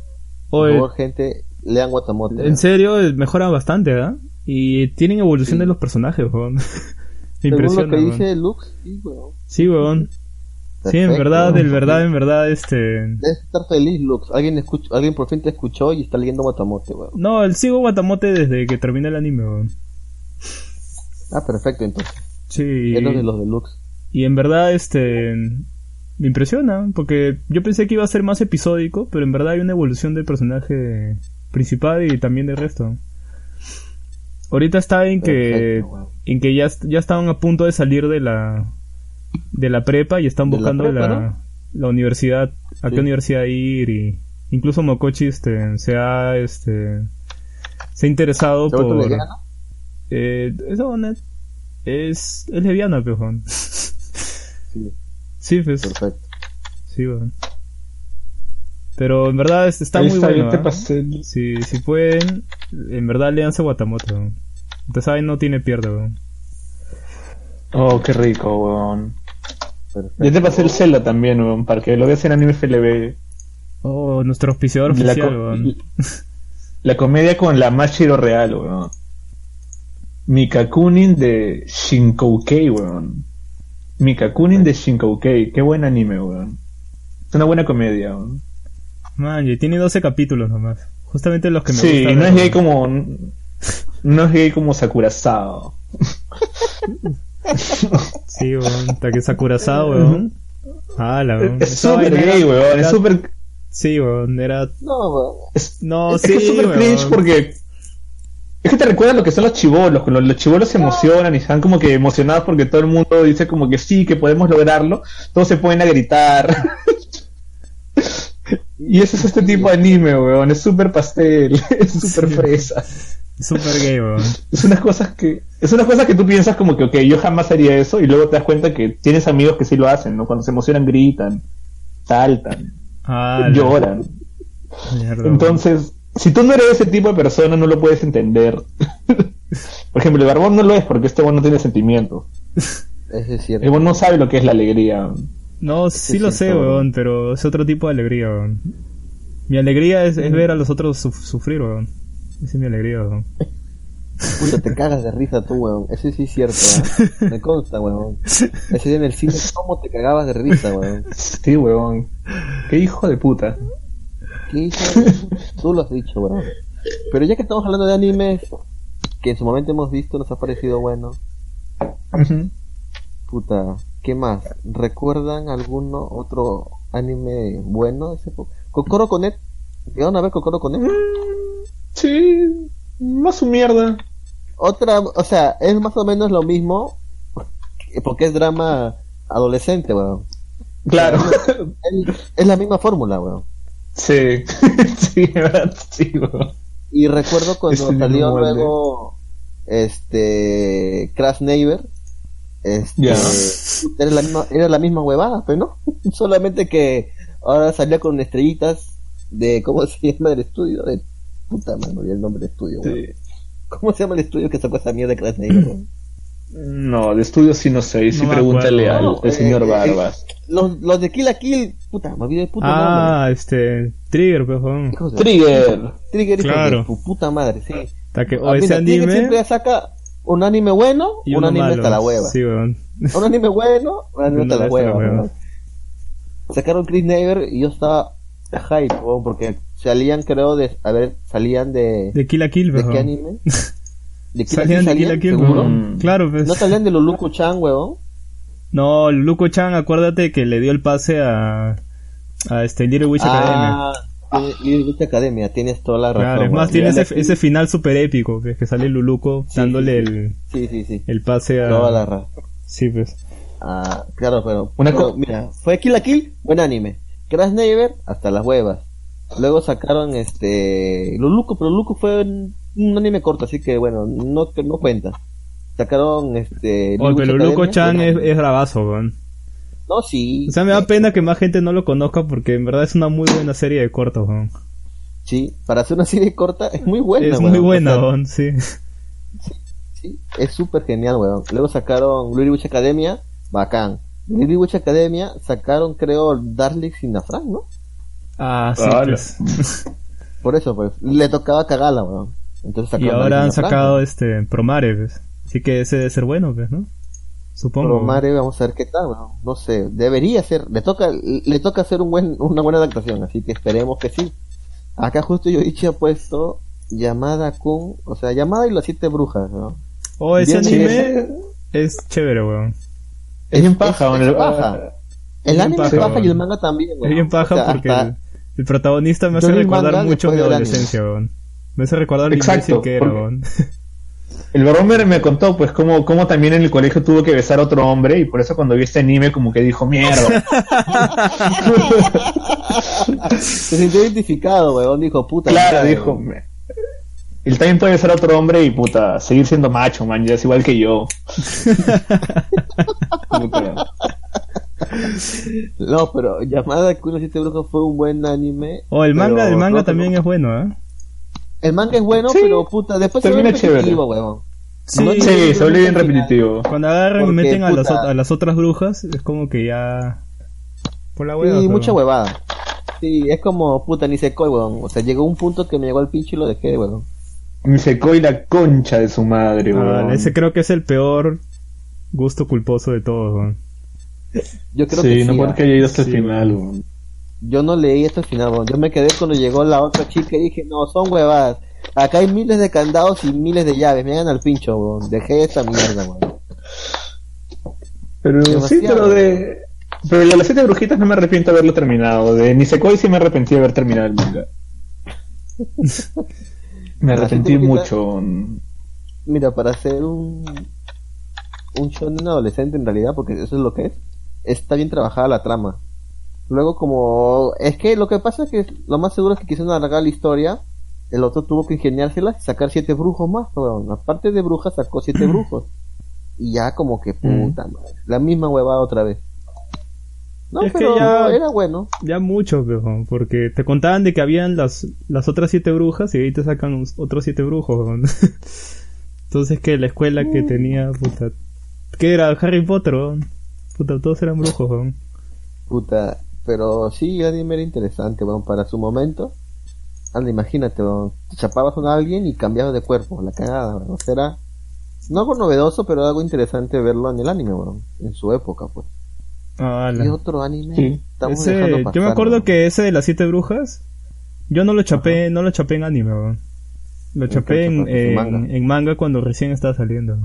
por favor, gente, lean Guatamote. en weón. serio, eh, mejora bastante, ¿verdad? Y tienen evolución Sí. de los personajes, weón. Según impresiona, lo que weón. dice Luke, sí, weón. Sí, weón. Sí, en verdad, en verdad, en verdad, este... Debes estar feliz, Lux. Alguien, escuch- alguien por fin te escuchó y está leyendo Guatamote, weón. No, el sigo Guatamote desde que termina el anime, weón. Ah, perfecto, entonces. Sí. Es lo de los deluxe. Y en verdad, este... Me impresiona, porque yo pensé que iba a ser más episódico, pero en verdad hay una evolución del personaje principal y también del resto. Ahorita está en que Perfecto, en que ya, ya estaban a punto de salir de la de la prepa y están la buscando la, la universidad, a Sí. qué universidad ir y incluso Mokochi este se ha este se ha interesado ¿Se ha vuelto por lesbiana? eh, es es lesbiana, pejón. Sí, sí, pues, perfecto. sí, weón. Pero en verdad es- está Ahí muy está, bueno. yo te ¿ah? pasé Si, si pueden, en verdad léanse Guatamoto. weón. Ustedes saben, no tiene pierde, weón. Oh, qué rico, weón. perfecto. Ya te pasé el Zelda también, weón, para que lo veas en anime FLB. Oh, nuestro auspiciador La, oficial, co- weón. la comedia con la Mashiro real, weón. Mikakunin de Shinkoukei, weón. Mikakunin de Shinkoukei, qué buen anime, weón. Es una buena comedia, weón. Man, y tiene 12 capítulos nomás. Justamente los que me Sí, gustan. no es gay como. No es gay como Sakurasao. Sí, weón. Hasta que Sakurazao, weón. Ah, la weón. Es súper gay, era- weón. Es súper. Sí, weón. Era. No, weón. Es, No, es sí, que es súper cringe porque. Es que te recuerda lo que son los chivolos. Los, los chivolos se emocionan y están como que emocionados porque todo el mundo dice como que sí, que podemos lograrlo. Todos se ponen a gritar. y ese es este tipo de anime, weón. Es súper pastel. Es súper Sí. fresa. Super gay, weón. Es unas cosas que. Es unas cosas que tú piensas como que, ok, yo jamás haría eso. Y luego te das cuenta que tienes amigos que sí lo hacen, ¿no? Cuando se emocionan, gritan, saltan, Ah, lloran. mierda. Entonces, si tú no eres ese tipo de persona, no lo puedes entender. Por ejemplo, el barbón no lo es porque este buen no tiene sentimientos. Ese es cierto. El buen no sabe lo que es la alegría. No, sí lo sé, weón, pero es otro tipo de alegría, weón. Mi alegría es, es ver a los otros suf- sufrir, weón. Esa es mi alegría, weón. Puta, te cagas de risa tú, weón. Ese sí es cierto, weón. Me consta, weón. Ese día en el cine, ¿cómo te cagabas de risa, weón? Sí, weón. Qué hijo de puta. ¿Qué? Tú lo has dicho, weón. Pero ya que estamos hablando de animes que en su momento hemos visto, nos ha parecido bueno. Puta, ¿qué más? ¿Recuerdan alguno otro anime bueno de esa época? Kokoro Konet. ¿Llegaron a ver Kokoro Konet? Sí, más su mierda. Otra, o sea, es más o menos lo mismo porque es drama adolescente, weón. Claro. Es, es la misma fórmula, weón. Sí, sí, sí. Y recuerdo cuando salió luego este Crash Neighbor este Ya. era la misma era la misma huevada, pero no, solamente que ahora salía con estrellitas de cómo se llama el estudio de puta madre, el nombre del estudio. Sí. ¿Cómo se llama el estudio que sacó esa mierda de Crash Neighbor? No, de estudio sí no sé, y sí No me pregúntale al, señor Eh, eh, Barbas. Los, los de Kill la Kill, puta, me olvidé puto nombre. Ah, este. Trigger, de- Trigger. Trigger, Claro. de tu puta madre, sí. Hasta que, o Ah, ese mira, Trigger anime. siempre saca un anime bueno, Y un anime malo. hasta la hueva. Sí, weón. Un anime bueno, un anime hasta la hueva. la hueva. weón. Sacaron Chris Neighbor y yo estaba hype, weón, porque salían, creo, de. A ver, salían de. De Kill la Kill, ¿De qué anime? ¿De Kill Salían de Kill la? Kill. Mm. Claro, pues. No salían de Luluku Chan, weón. No, Luco Chan, acuérdate que le dio el pase a. A este Little Witch Academia. Ah, Little Witch Academia, tienes toda la razón. Claro, es más, tiene ese, ese final super épico, que, que sale Luluco Sí, dándole sí, sí. el, Sí, sí, sí. el pase a. Toda la razón. Sí, pues. Ah, claro, pero, Una pero, mira, fue Kill la Kill, buen anime. Crash Neighbor, hasta las huevas. Luego sacaron este Luluco, pero Luluco fue un, un anime corto, así que bueno, no que no cuenta. Sacaron este Luluco pero Luco Chan es, es bravazo, weón. No, sí. O sea, me da pena que más gente no lo conozca porque en verdad es una muy buena serie de cortos, weón. Sí, para hacer una serie corta es muy buena, Es weón. muy buena, O sea, weón, sí. sí, es súper genial, weón. Luego sacaron Little Witch Academia, bacán. De Little Witch Academia sacaron, creo, Darling Sinafran, ¿no? Ah, sí, pues. Por eso, pues, le tocaba cagarla, weón. Entonces Y ahora han sacado este Promare, pues. Así que ese debe ser bueno, pues, ¿no? Supongo. Pero Mare, vamos a ver qué tal, weón. no sé, debería ser, le toca, le toca hacer un buen, una buena adaptación, así que esperemos que sí. Acá justo Yoichi ha puesto llamada con, o sea, llamada y las siete brujas, ¿no? Oh, ese Bien, anime es chévere, weón. Es bien paja, es weón. El- paja. El bien anime es paja, paja y el manga también, Es weón. bien paja O sea, porque hasta- el, el protagonista me hace Yo recordar mucho mi adolescencia, weón. Me hace recordar el Exacto, que era. El barómetro me contó, pues, cómo, cómo también en el colegio tuvo que besar a otro hombre, y por eso cuando vi este anime, como que dijo, mierda. Se sintió identificado, weón. Dijo, puta. claro, madre, dijo, me- él también puede besar a otro hombre y, puta, seguir siendo macho, man, ya es igual que yo. No, pero Llamada de Kuno Siete Brujas fue un buen anime. O el manga, pero el manga no- también es bueno, ¿eh? El manga es bueno, Sí, pero puta, después se vuelve repetitivo, weón. Sí, No Sí, se vuelve bien final. repetitivo. Cuando agarran y meten a las, a las otras brujas, es como que ya... Por la Sí, hueva. pero- mucha huevada. Sí, es como, puta, ni se coy, weón. O sea, llegó un punto que me llegó al pinche y lo dejé, weón. Me secó y la concha de su madre, Ah, weón. ese creo que es el peor gusto culposo de todos, weón. Yo creo sí, que sí. no ah. porque haya ido hasta el Sí, final, weón. Yo no leí hasta el final. Yo me quedé cuando llegó la otra chica y dije, no, son huevadas. Acá hay miles de candados y miles de llaves. Me hagan al pincho. Dejé esta mierda. Pero sí, pero de. Pero de las siete brujitas no me arrepiento de haberlo terminado. De Nisekoi sí me arrepentí de haber terminado el manga. me arrepentí brujitas- mucho. Mira, para hacer un un shonen adolescente en realidad, porque eso es lo que es, está bien trabajada la trama. Luego como es que lo que pasa es que lo más seguro es que quisieron alargar la historia, el otro tuvo que ingeniárselas y sacar siete brujos más, weón. Aparte de brujas sacó siete brujos. Y ya como que puta madre, la misma huevada otra vez. No, Es que pero ya- era bueno. Ya mucho, weón, porque te contaban de que habían las, las otras siete brujas y ahí te sacan otros siete brujos. Entonces que la escuela que tenía, puta... ¿Qué era? Harry Potter. Puta, todos eran brujos. Puta, pero sí, el anime era interesante, weón, para su momento. Anda, imagínate, weón, te chapabas con alguien y cambiabas de cuerpo, la cagada, weón. O sea, era no algo novedoso, pero algo interesante verlo en el anime, weón, en su época, pues. Ah, Y otro anime Sí. estamos Ese- dejando yo me acuerdo que ese de las siete brujas, yo no lo chapé, no lo chapé en anime, weón. Lo chapé en, chapaste? ¿En en, manga? en manga cuando recién estaba saliendo.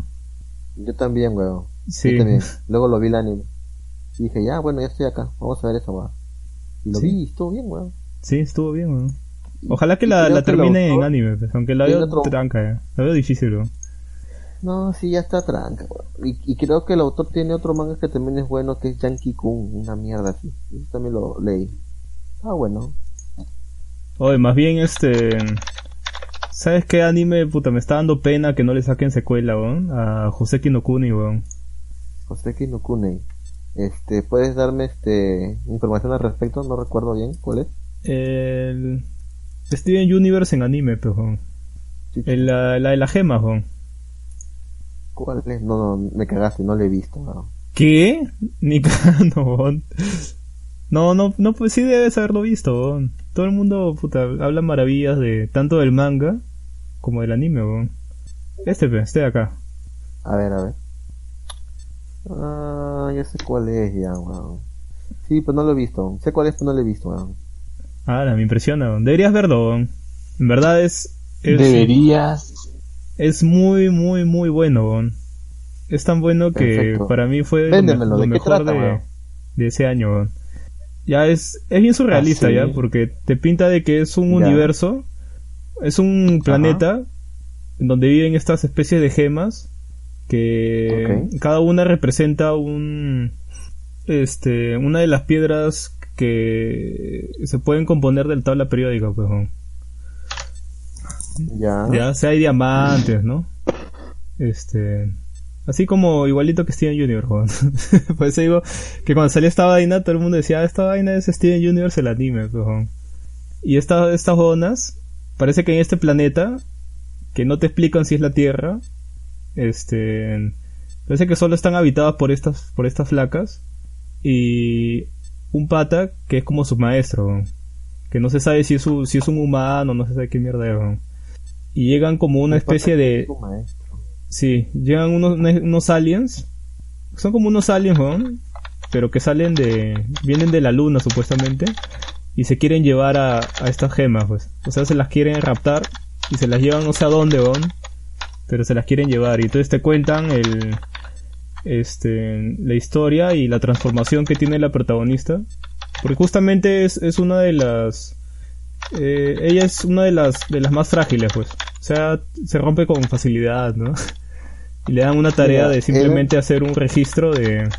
Yo también, weón. Sí. Yo también. Luego lo vi el anime. Y dije, ya, bueno, ya estoy acá, vamos a ver esa weón. Y lo Sí. vi y estuvo bien, weón. Sí, estuvo bien, weón. Ojalá que la, la que termine en anime, pues, aunque la veo otro- tranca, eh. La veo difícil, weón. No, sí, ya está tranca, weón. Y, y creo que el autor tiene otro manga que también es bueno, que es Yankee Kun, una mierda así. Eso también lo leí. Ah, bueno. Oye, más bien este... ¿Sabes qué anime, puta, me está dando pena que no le saquen secuela, weón? A Joseki no Kuni, weón. Joseki no. Este, ¿puedes darme este información al respecto? No recuerdo bien cuál es. El... Steven Universe en anime, weón. Sí, El, la, la de la gema, weón. ¿Cuál es? No, no, me cagaste, no lo he visto. weón. ¿Qué? Ni cagando. No, no, no, pues sí debes haberlo visto, weón. Todo el mundo, puta, habla maravillas de tanto del manga como del anime, weón. Este, este de acá. A ver, a ver. Ah, ya sé cuál es ya, weón. Sí, pues no lo he visto. Sé cuál es, pero no lo he visto, weón. Ah, me impresiona, weón. Deberías verlo, weón. En verdad es... es Deberías. Es muy, muy, muy bueno, weón. Es tan bueno que Perfecto. para mí fue lo me- Véndemelo, lo, ¿de qué mejor trata, de, ese año, weón. Ya es, es bien surrealista, Ah, sí. ya, porque te pinta de que es un Ya. universo, es un planeta en donde viven estas especies de gemas que cada una representa un este una de las piedras que se pueden componer del tabla periódica pues. Ya. Ya, sea hay diamantes, ¿no? Este. Así como igualito que Steven Universe, weón. Por eso digo que cuando salió esta vaina, todo el mundo decía, "Ah, esta vaina es Steven Universe el anime, pues, weón". Y esta, estas zonas, parece que en este planeta, que no te explican si es la Tierra, este. Parece que solo están habitadas por estas, por estas flacas. Y un pata que es como su maestro, que no se sabe si es, un, si es un humano, no se sabe qué mierda es. Y llegan como una especie de... Sí, llegan unos, unos aliens. Son como unos aliens. Pero que salen de... Vienen de la luna, supuestamente. Y se quieren llevar a, a estas gemas, pues. O sea, se las quieren raptar. Y se las llevan no sé a dónde, weón. Pero se las quieren llevar. Y entonces te cuentan el... Este... La historia y la transformación que tiene la protagonista. Porque justamente es, es una de las... eh, ella es una de las, de las más frágiles, pues. O sea, se rompe con facilidad, ¿no? Y le dan una tarea Mira, de simplemente hacer un registro de,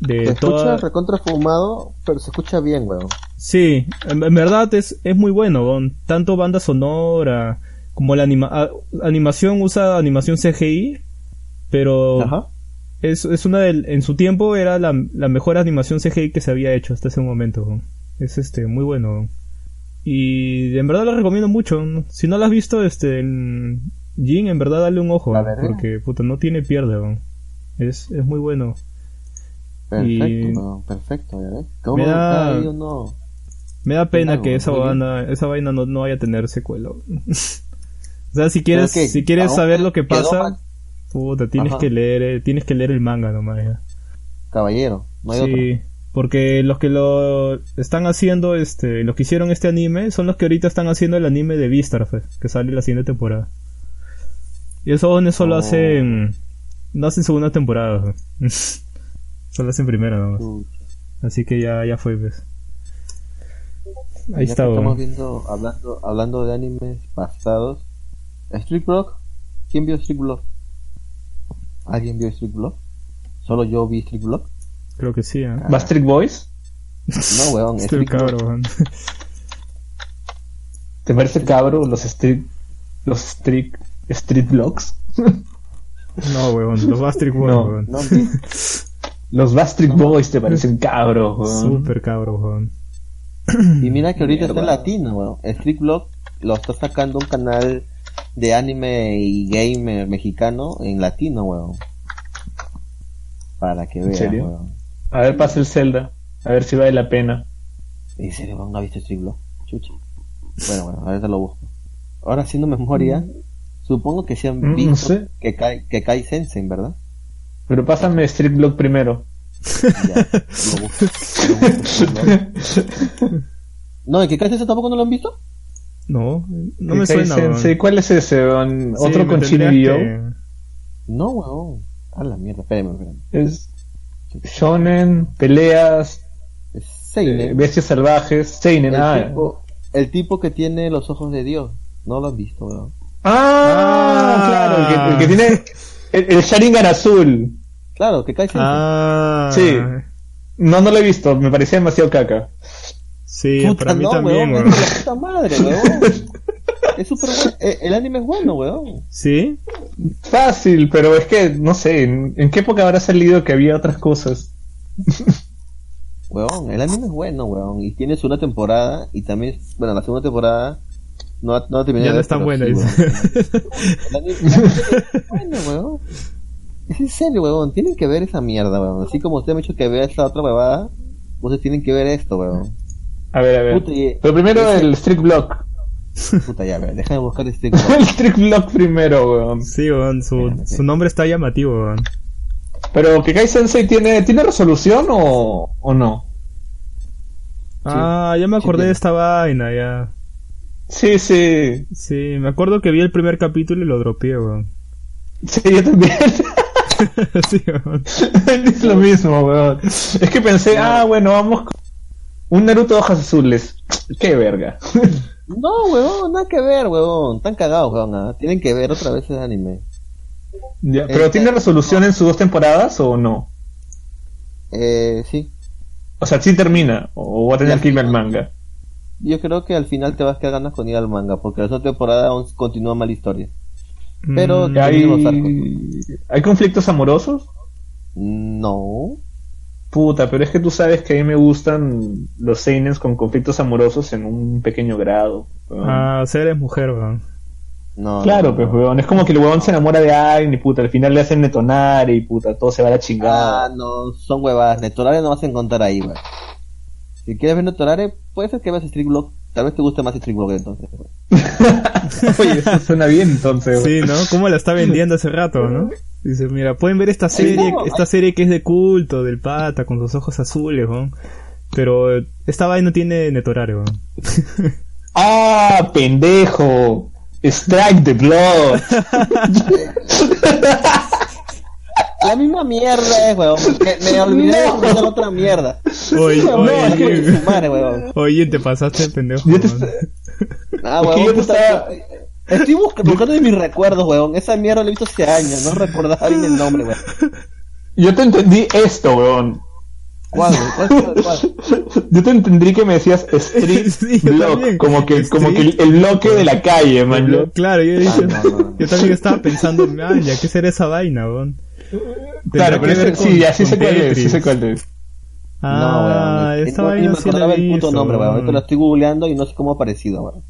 de Se toda... escucha recontra fumado, pero se escucha bien, weón. Sí, en, en verdad es, es muy bueno, weón. tanto banda sonora como la anima- animación usa animación CGI, pero Ajá. es, es una del, en su tiempo era la, la mejor animación CGI que se había hecho hasta ese momento. Es este muy bueno. Y en verdad lo recomiendo mucho. Si no lo has visto, este en Jin, en verdad dale un ojo, porque puta no tiene pierde. Es, es muy bueno. Perfecto, Y- perfecto, ya ves. ¿Cómo Me da- ahí Me da pena que esa vaina, esa vaina no, no vaya a tener secuela. o sea, si quieres, que si quieres saber lo que pasa, puta, tienes Ajá. que leer, eh, tienes que leer el manga nomás. ya. Caballero, no hay otro. sí, porque los que lo están haciendo, este, los que hicieron este anime, son los que ahorita están haciendo el anime de pues, que sale la siguiente temporada. Y esos no solo Oh. hacen, no hacen segunda temporada, solo hacen primera nomás. Chucha. Así que ya, ya fue, pues. Ahí Ya está, Estamos viendo, hablando, hablando de animes pasados. Street Block, ¿quién vio Street Block? ¿Alguien vio Street Block? ¿Solo yo vi Street Block? Creo que sí, ¿eh? Bastric Boys. No, weón, Estoy Street Block. cabrón. ¿Te parece cabro los street los street street blocks? No, weón, los Bastric Boys, No. weón. No, Los Bastric Boys te parecen cabros, weón? Súper cabrón, weón. y mira que ahorita está en latino, weón. Street Block lo está sacando un canal de anime y gamer mexicano en latino, weón. Para que ¿En vean, serio? weón. A ver, pasa el Zelda. A ver si vale la pena. ¿En serio, weón? ¿No ha visto Street Block? Chucha. Bueno, bueno, ahorita lo busco. Ahora haciendo memoria, supongo que se han Mm, visto no sé. que cae, que cae Sensen, ¿verdad? Pero pásame Street Block primero. Ya, lo busco. Lo. No, ¿y que cae Sensen tampoco no lo han visto? No, no me suena, Sensei. ¿Cuál es ese? weón? Sí, ¿Otro me con yo? que- No, weón. A la mierda, espérame, espérame. Es shonen, peleas, Es eh, Seinen. bestias salvajes, seinen. el, ah. tipo, el tipo que tiene los ojos de Dios. No lo han visto, weón. Ah, Ah. claro, el que, el que tiene el, el Sharingan azul. Claro, que cae. Ah, Sí. No, no lo he visto, me parecía demasiado caca. Sí, Puta, para mí no, también, weón. weón. La puta madre, weón. es súper bueno. Eh, El anime es bueno, weón. ¿Sí? Fácil, pero es que, no sé, ¿en, en qué época habrá salido que había otras cosas? Weón, el anime es bueno, weón. Y tiene su una temporada. Y también, bueno, la segunda temporada no, ha- no ha terminado. Ya no es tan buena, sí. El anime, el anime es bueno, weón. Es en serio, weón. Tienen que ver esa mierda, weón. Así como usted me ha dicho que vea esta otra huevada, ustedes tienen que ver esto, weón. A ver, a ver. Puta, y- Pero primero ese- el Street Block. Puta, ya, weón. Déjame buscar este. el Street Block primero, weón. Sí, weón, su, su nombre está llamativo, weón. Pero que Kai Sensei tiene, ¿tiene resolución o, o no? Ah, ya me acordé tiene. de esta vaina, ya. Sí, sí. Sí, me acuerdo que vi el primer capítulo y lo dropeé, weón. Sí, yo también. sí, weón. es lo mismo, weón. Es que pensé, ah, bueno, vamos con un Naruto de hojas azules. Qué verga. No, weón, nada que ver, weón. Están cagados, weón. ah. Tienen que ver otra vez ese anime. Ya, ¿Pero Este- tiene resolución en sus dos temporadas o no? Eh, sí. O sea, sí termina, o va a tener Ya, que irme al manga. Yo creo que al final te vas a quedar ganas con ir al manga, porque la segunda temporada aún continúa mala historia. Pero- Mm, ¿Hay. ¿Hay conflictos amorosos? No. Puta, pero es que tú sabes que a mí me gustan los seinens con conflictos amorosos en un pequeño grado. weón. Ah, ser es mujer, weón. No. claro, no, pues, weón. Es como que el weón se enamora de alguien y puta, al final le hacen detonar y puta, todo se va a la chingada. Ah, no, son huevadas. Netorare no vas a encontrar ahí, weón. Si quieres ver Netorare, puede ser que veas Street Block. Tal vez te guste más Street Block entonces. weón. Oye, eso suena bien entonces, Sí, weón. ¿no? ¿Cómo la está vendiendo hace rato, no? Dice, mira, pueden ver esta serie, no, esta serie que es de culto, del pata, con los ojos azules, weón. Pero eh, esta vaina tiene netorare, weón. Ah, pendejo. Strike the blood. la misma mierda es, weón. Me, me olvidé de buscar otra mierda. Oye, No, es que oye, su madre, weón. oye, te pasaste, pendejo. Yo te-. Ah, weón, yo te estaba- Estoy busc- buscando en mis recuerdos, weón. Esa mierda la he visto hace años. No recordaba bien el nombre, weón. Yo te entendí esto, weón. ¿Cuál, weón? ¿Cuál, cuál? Yo te entendí que me decías street Sí, block, también. como que, como que el, Street. el bloque de la calle, man. Yo- claro, yo, dije, Ah, no, no. yo también estaba pensando, man, ya, ¿qué será esa vaina, weón? Claro, pero ese- con- sí con sé cuál es, sí sé cuál es. Ah, no, weón. esta No, vaina sí acordaba el puto visto, nombre, weón. Ahorita lo estoy googleando y no sé cómo ha aparecido, weón.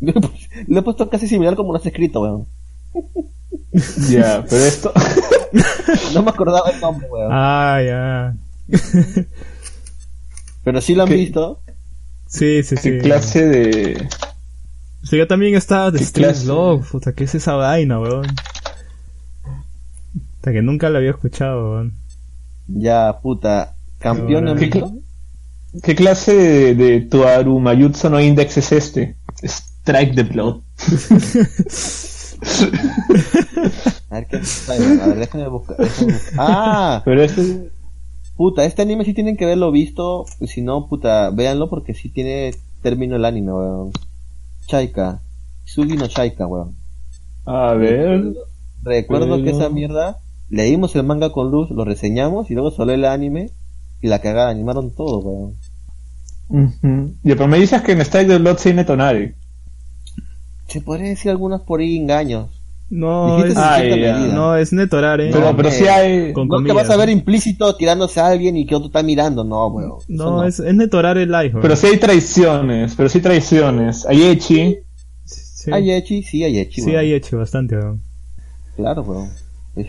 Le he puesto- casi similar como lo has escrito, weón. Ya, pero esto. No me acordaba el nombre, weón. Ah, ya. Pero sí lo han ¿Qué? visto. Sí, sí, sí. ¿Qué clase de.? Sí, yo también estaba de ¿Qué Street clase? Log, puta, ¿qué es esa vaina, weón? Hasta que nunca la había escuchado, weón. Ya, puta. Campeón en ¿Qué, qué clase de, de Tuaru Mayutsu no Index es este? Strike the Blood. A ver qué A ver, déjame buscar. déjame buscar. Ah, Pero este. puta, este anime sí tienen que verlo visto. Y si no, puta, véanlo porque sí tiene término el anime, weón. Chaika. Sugi no Chaika, weón. A ver. Recuerdo que esa mierda, leímos el manga con luz, lo reseñamos y luego salió el anime y la cagada, animaron todo, weón. Ujú. Ya, pero me dices que en Strike the Blood sí Tonari. Se podría decir algunas por ahí engaños. No, es, medida. no, es Netorare. Pero, No, pero eh, sí hay. con no te vas a ver implícito tirándose a alguien y que otro está mirando, no, weón. Eso No, es, es Netorare Live, weón. Pero sí hay traiciones. Pero sí hay traiciones. Hay Echi. Sí, Hay Echi, sí hay Echi, sí hay hecho bastante, weón. Claro, weón. Es,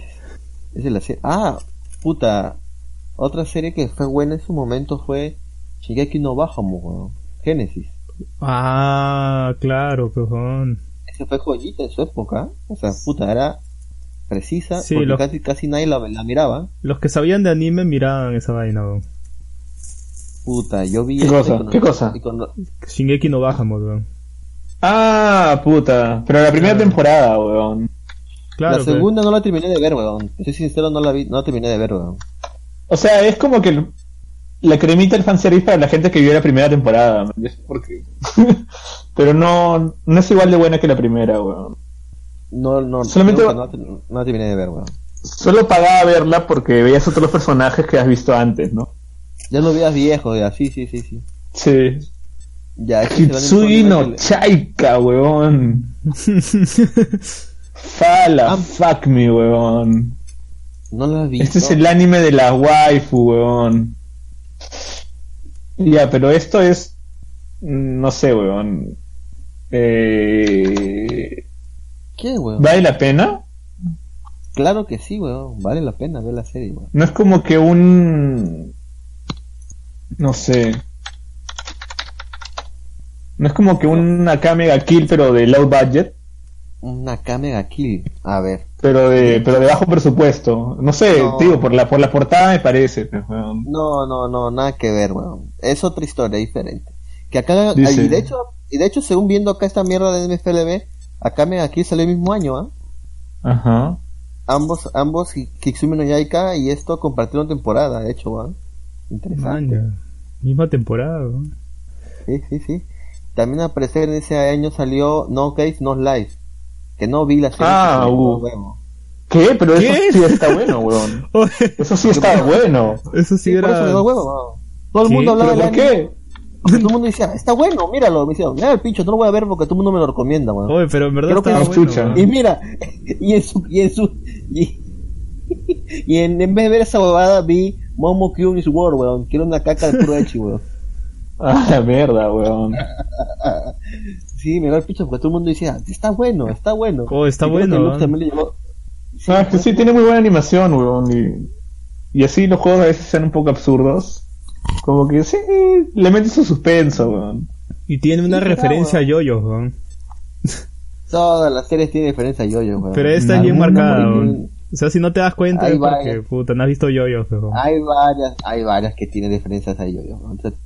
es de la serie. Ah, puta. Otra serie que fue buena en su momento fue Shingeki no Bajamo, weón. Génesis. Ah, claro, cojón. Esa fue joyita en su época. O sea, puta, era precisa. Sí, porque lo- casi, casi nadie la, la miraba. Los que sabían de anime miraban esa vaina, weón. Puta, yo vi. ¿Qué esto cosa? cuando- ¿Qué cosa? cuando- Shingeki no bajamos, weón. Ah, puta. Pero la primera Claro. temporada, weón. Claro, la pero- segunda no la terminé de ver, weón. Soy sincero, no la vi, no la terminé de ver, weón. O sea, es como que el- la cremita del fanservice para la gente que vio la primera temporada. Pero no, no es igual de buena que la primera, weón. No, no, Solamente- no, terminé de ver, weón. Solo pagaba verla porque veías otros personajes que has visto antes, ¿no? Ya lo veías viejo, ya, sí, sí, sí, sí. Sí. Ya, Kitsugi no el- Chaika, weón. Fala, Ah. fuck me, weón. No lo has visto. Este es el anime de la waifu, weón. Ya, pero esto es. No sé, weón. Eh, ¿Qué, weón? ¿Vale la pena? Claro que sí, weón. Vale la pena ver la serie, weón. No es como que un. No sé. No es como que un Akame ga Kill, pero de low budget. Una Kamega Kill. A ver. Pero de, pero de bajo presupuesto. No sé, No. digo, por la, por la portada me parece. No, no, no, nada que ver, weón. Es otra historia diferente. Que acá, Dice- y de hecho, y de hecho, según viendo acá esta mierda de MFLB, acá Mega Kill salió el mismo año, ¿ah? Ajá. Ambos, ambos, Ki- Kitsumi no Yaika y esto compartieron temporada, de hecho, weón. Interesante. Maña. Misma temporada, weón. Sí, sí, sí. También parecer en ese año salió No Case, No Life. Que no vi la serie. Ah, uh. ¿Qué? Pero ¿Qué? eso sí está bueno, weón. Eso sí está bueno. eso sí Sí, por eso me era... huevo. Todo el ¿Qué? mundo hablaba ¿Pero del por qué? Porque todo el mundo decía, está bueno, míralo. Me decían, mira el pincho, no lo voy a ver porque todo el mundo me lo recomienda, weón. Oye, pero en verdad Creo que bueno, chucha. Y mira, y en su, y en su, y, y en, en vez de ver esa huevada vi Momo Kyun is War, weón, que era una caca de puro weón. Ah, la mierda, weón. Sí, me dio el pincho porque todo el mundo decía, está bueno, está bueno. Oh, está Y que bueno, ¿eh? también le llegó- Ah, es que sí, tiene muy buena animación, weón. Y, y así los juegos a veces sean un poco absurdos. Como que sí, le metes su suspenso, weón. Y tiene una Sí, referencia a weón. yoyos, weón. Todas las series tienen diferencia a yo-yo, weón. Pero esta es bien marcada, weón. O sea, si no te das cuenta Ahí es porque, puta, no has visto yoyos, weón. Hay varias, hay varias que tienen diferencias a yo-yo. weón. Entonces,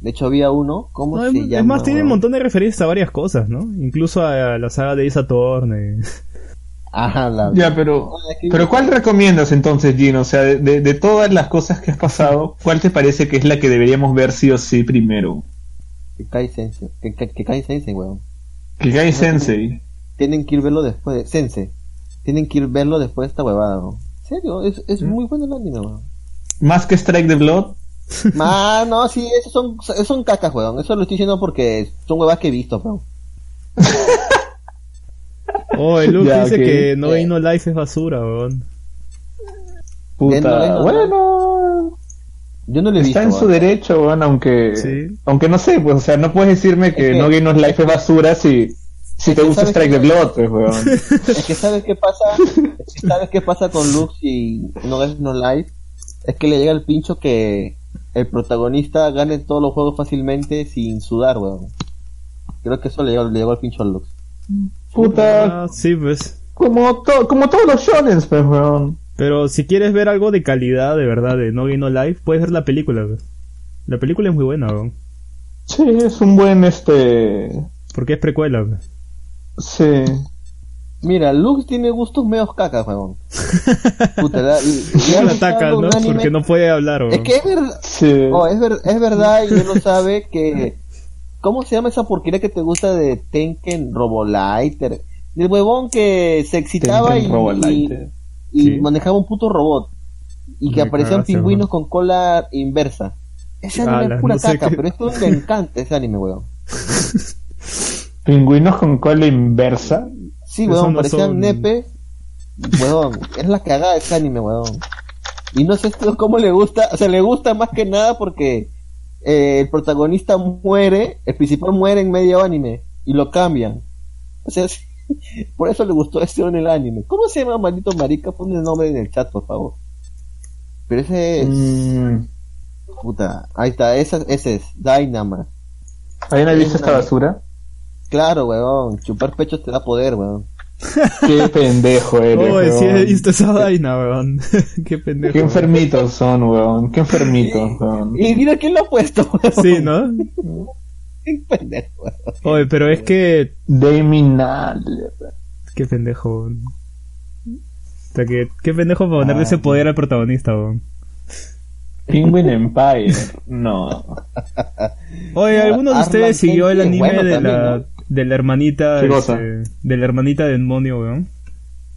De hecho había uno, ¿cómo No, se es, llama? es más, tiene un montón de referencias a varias cosas, ¿no? Incluso a, la saga de Isa Torne. Ajá, la... Ya, pero, pero ¿cuál recomiendas entonces, Gino? O sea, de, de- de todas las cosas que has pasado, ¿cuál te parece que es la que deberíamos ver sí o sí primero? Que cae Sensei. Que, que, que cae Sensei, weón. Que Gai Sensei. Tienen que ir verlo después de... Sensei. Tienen que ir verlo después de esta huevada, weón. En serio, es, es muy bueno el anime, weón. Más que Strike the Blood. Ah, no, sí, esos son, esos son cacas, weón. Eso lo estoy diciendo porque son huevas que he visto, weón. Oh, el Luke Ya, dice que No Game No Life es basura, weón. Puta. No, bueno, Yo no lo he está visto, en su derecho, weón, aunque, Sí. aunque no sé, pues, o sea, no puedes decirme que, Es que- No Game No Life es basura si, si te gusta Strike the Blood, pues, weón. Es que sabes qué pasa, es que sabes qué pasa con Lux y No es No Life, es que le llega el pincho que el protagonista gane todos los juegos fácilmente sin sudar, weón. Creo que eso le llegó, le llegó el pincho al Lux. Puta, Ah, sí, pues. como, to- como todos los shonens, pues, weón. Pero si quieres ver algo de calidad, de verdad, de No Game No Life, puedes ver la película, weón. La película es muy buena, weón. Sí, es un buen, este, Porque es precuela, weón. sí. Mira, Lux tiene gustos medios cacas, weón. Puta, la- le ataca, ¿no? anime- Porque no puede hablar, weón. Es que es verdad, Sí. oh, es, ver- es verdad y él lo sabe que... ¿Cómo se llama esa porquería que te gusta de Tenken Robolighter? El huevón que se excitaba Tenken y, Robolighter. y Sí. manejaba un puto robot. Y que Me aparecían cagaste, pingüinos con cola inversa. Ese anime Ala, es pura no caca, qué- pero esto me encanta ese anime, weón. Pingüinos con cola inversa. Sí, weón, no parecían son- nepes. Weón, es la cagada ese anime, weón. Y no sé esto cómo le gusta, o sea, le gusta más que nada porque eh, el protagonista muere, el principal muere en medio anime y lo cambian. O sea, sí, por eso le gustó ese en el anime. ¿Cómo se llama, maldito marica? Pon el nombre en el chat, por favor. Pero ese es, Mm, puta, ahí está, ese, ese es Dynama. ¿Alguien ha visto Es esta basura? Claro, weón, chupar pechos te da poder, weón. Qué pendejo eres, Oh, sí he visto esa vaina, weón. Qué pendejo. Qué enfermitos son, weón. Qué enfermitos, weón. Y mira quién lo ha puesto, weón. Sí, ¿no? Qué pendejo, weón. Oye, pero es que... Deminal. Qué pendejo, weón. O sea, que... Qué pendejo para ponerle Ah. ese poder al protagonista, weón. Penguin Empire. No. Oye, ¿alguno de Arlan ustedes siguió el anime bueno de también, la... ¿no? De la hermanita... ¿Qué cosa? este, de la hermanita demonio, weón?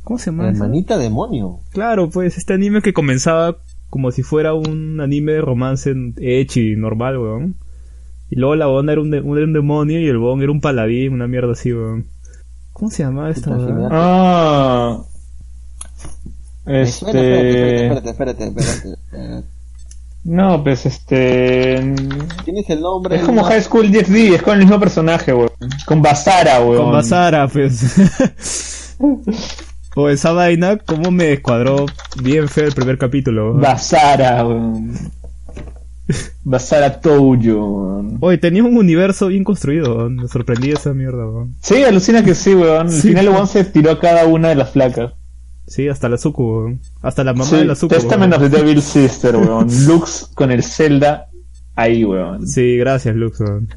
¿Cómo se llama? La esa? hermanita demonio. Claro, pues este anime que comenzaba como si fuera un anime de romance ecchi normal, weón. Y luego la onda era un, de- un- demonio y el bon era un paladín, una mierda así, weón. ¿Cómo se llama esta? Ah. Me suena, espérate, Este. espérate, espérate, espérate, espérate. No, pues este. Tienes el nombre. Es como ¿no? High School DxD, es con el mismo personaje, weón. Con Basara, weón. Con Basara, pues. o esa vaina, cómo me descuadró bien feo el primer capítulo. weón. Basara, weón. Basara Toujo, weón. Oye, tenía un universo bien construido, weón. me sorprendí esa mierda, weón. Sí, alucina que sí, weón. Al Sí. final el weón se tiró a cada una de las placas. Sí, hasta la weón. Hasta la mamá Sí, de la Zuko. Testament weón. of the Devil Sister, weón. Lux con el Zelda ahí, weón. Sí, gracias, Lux, weón.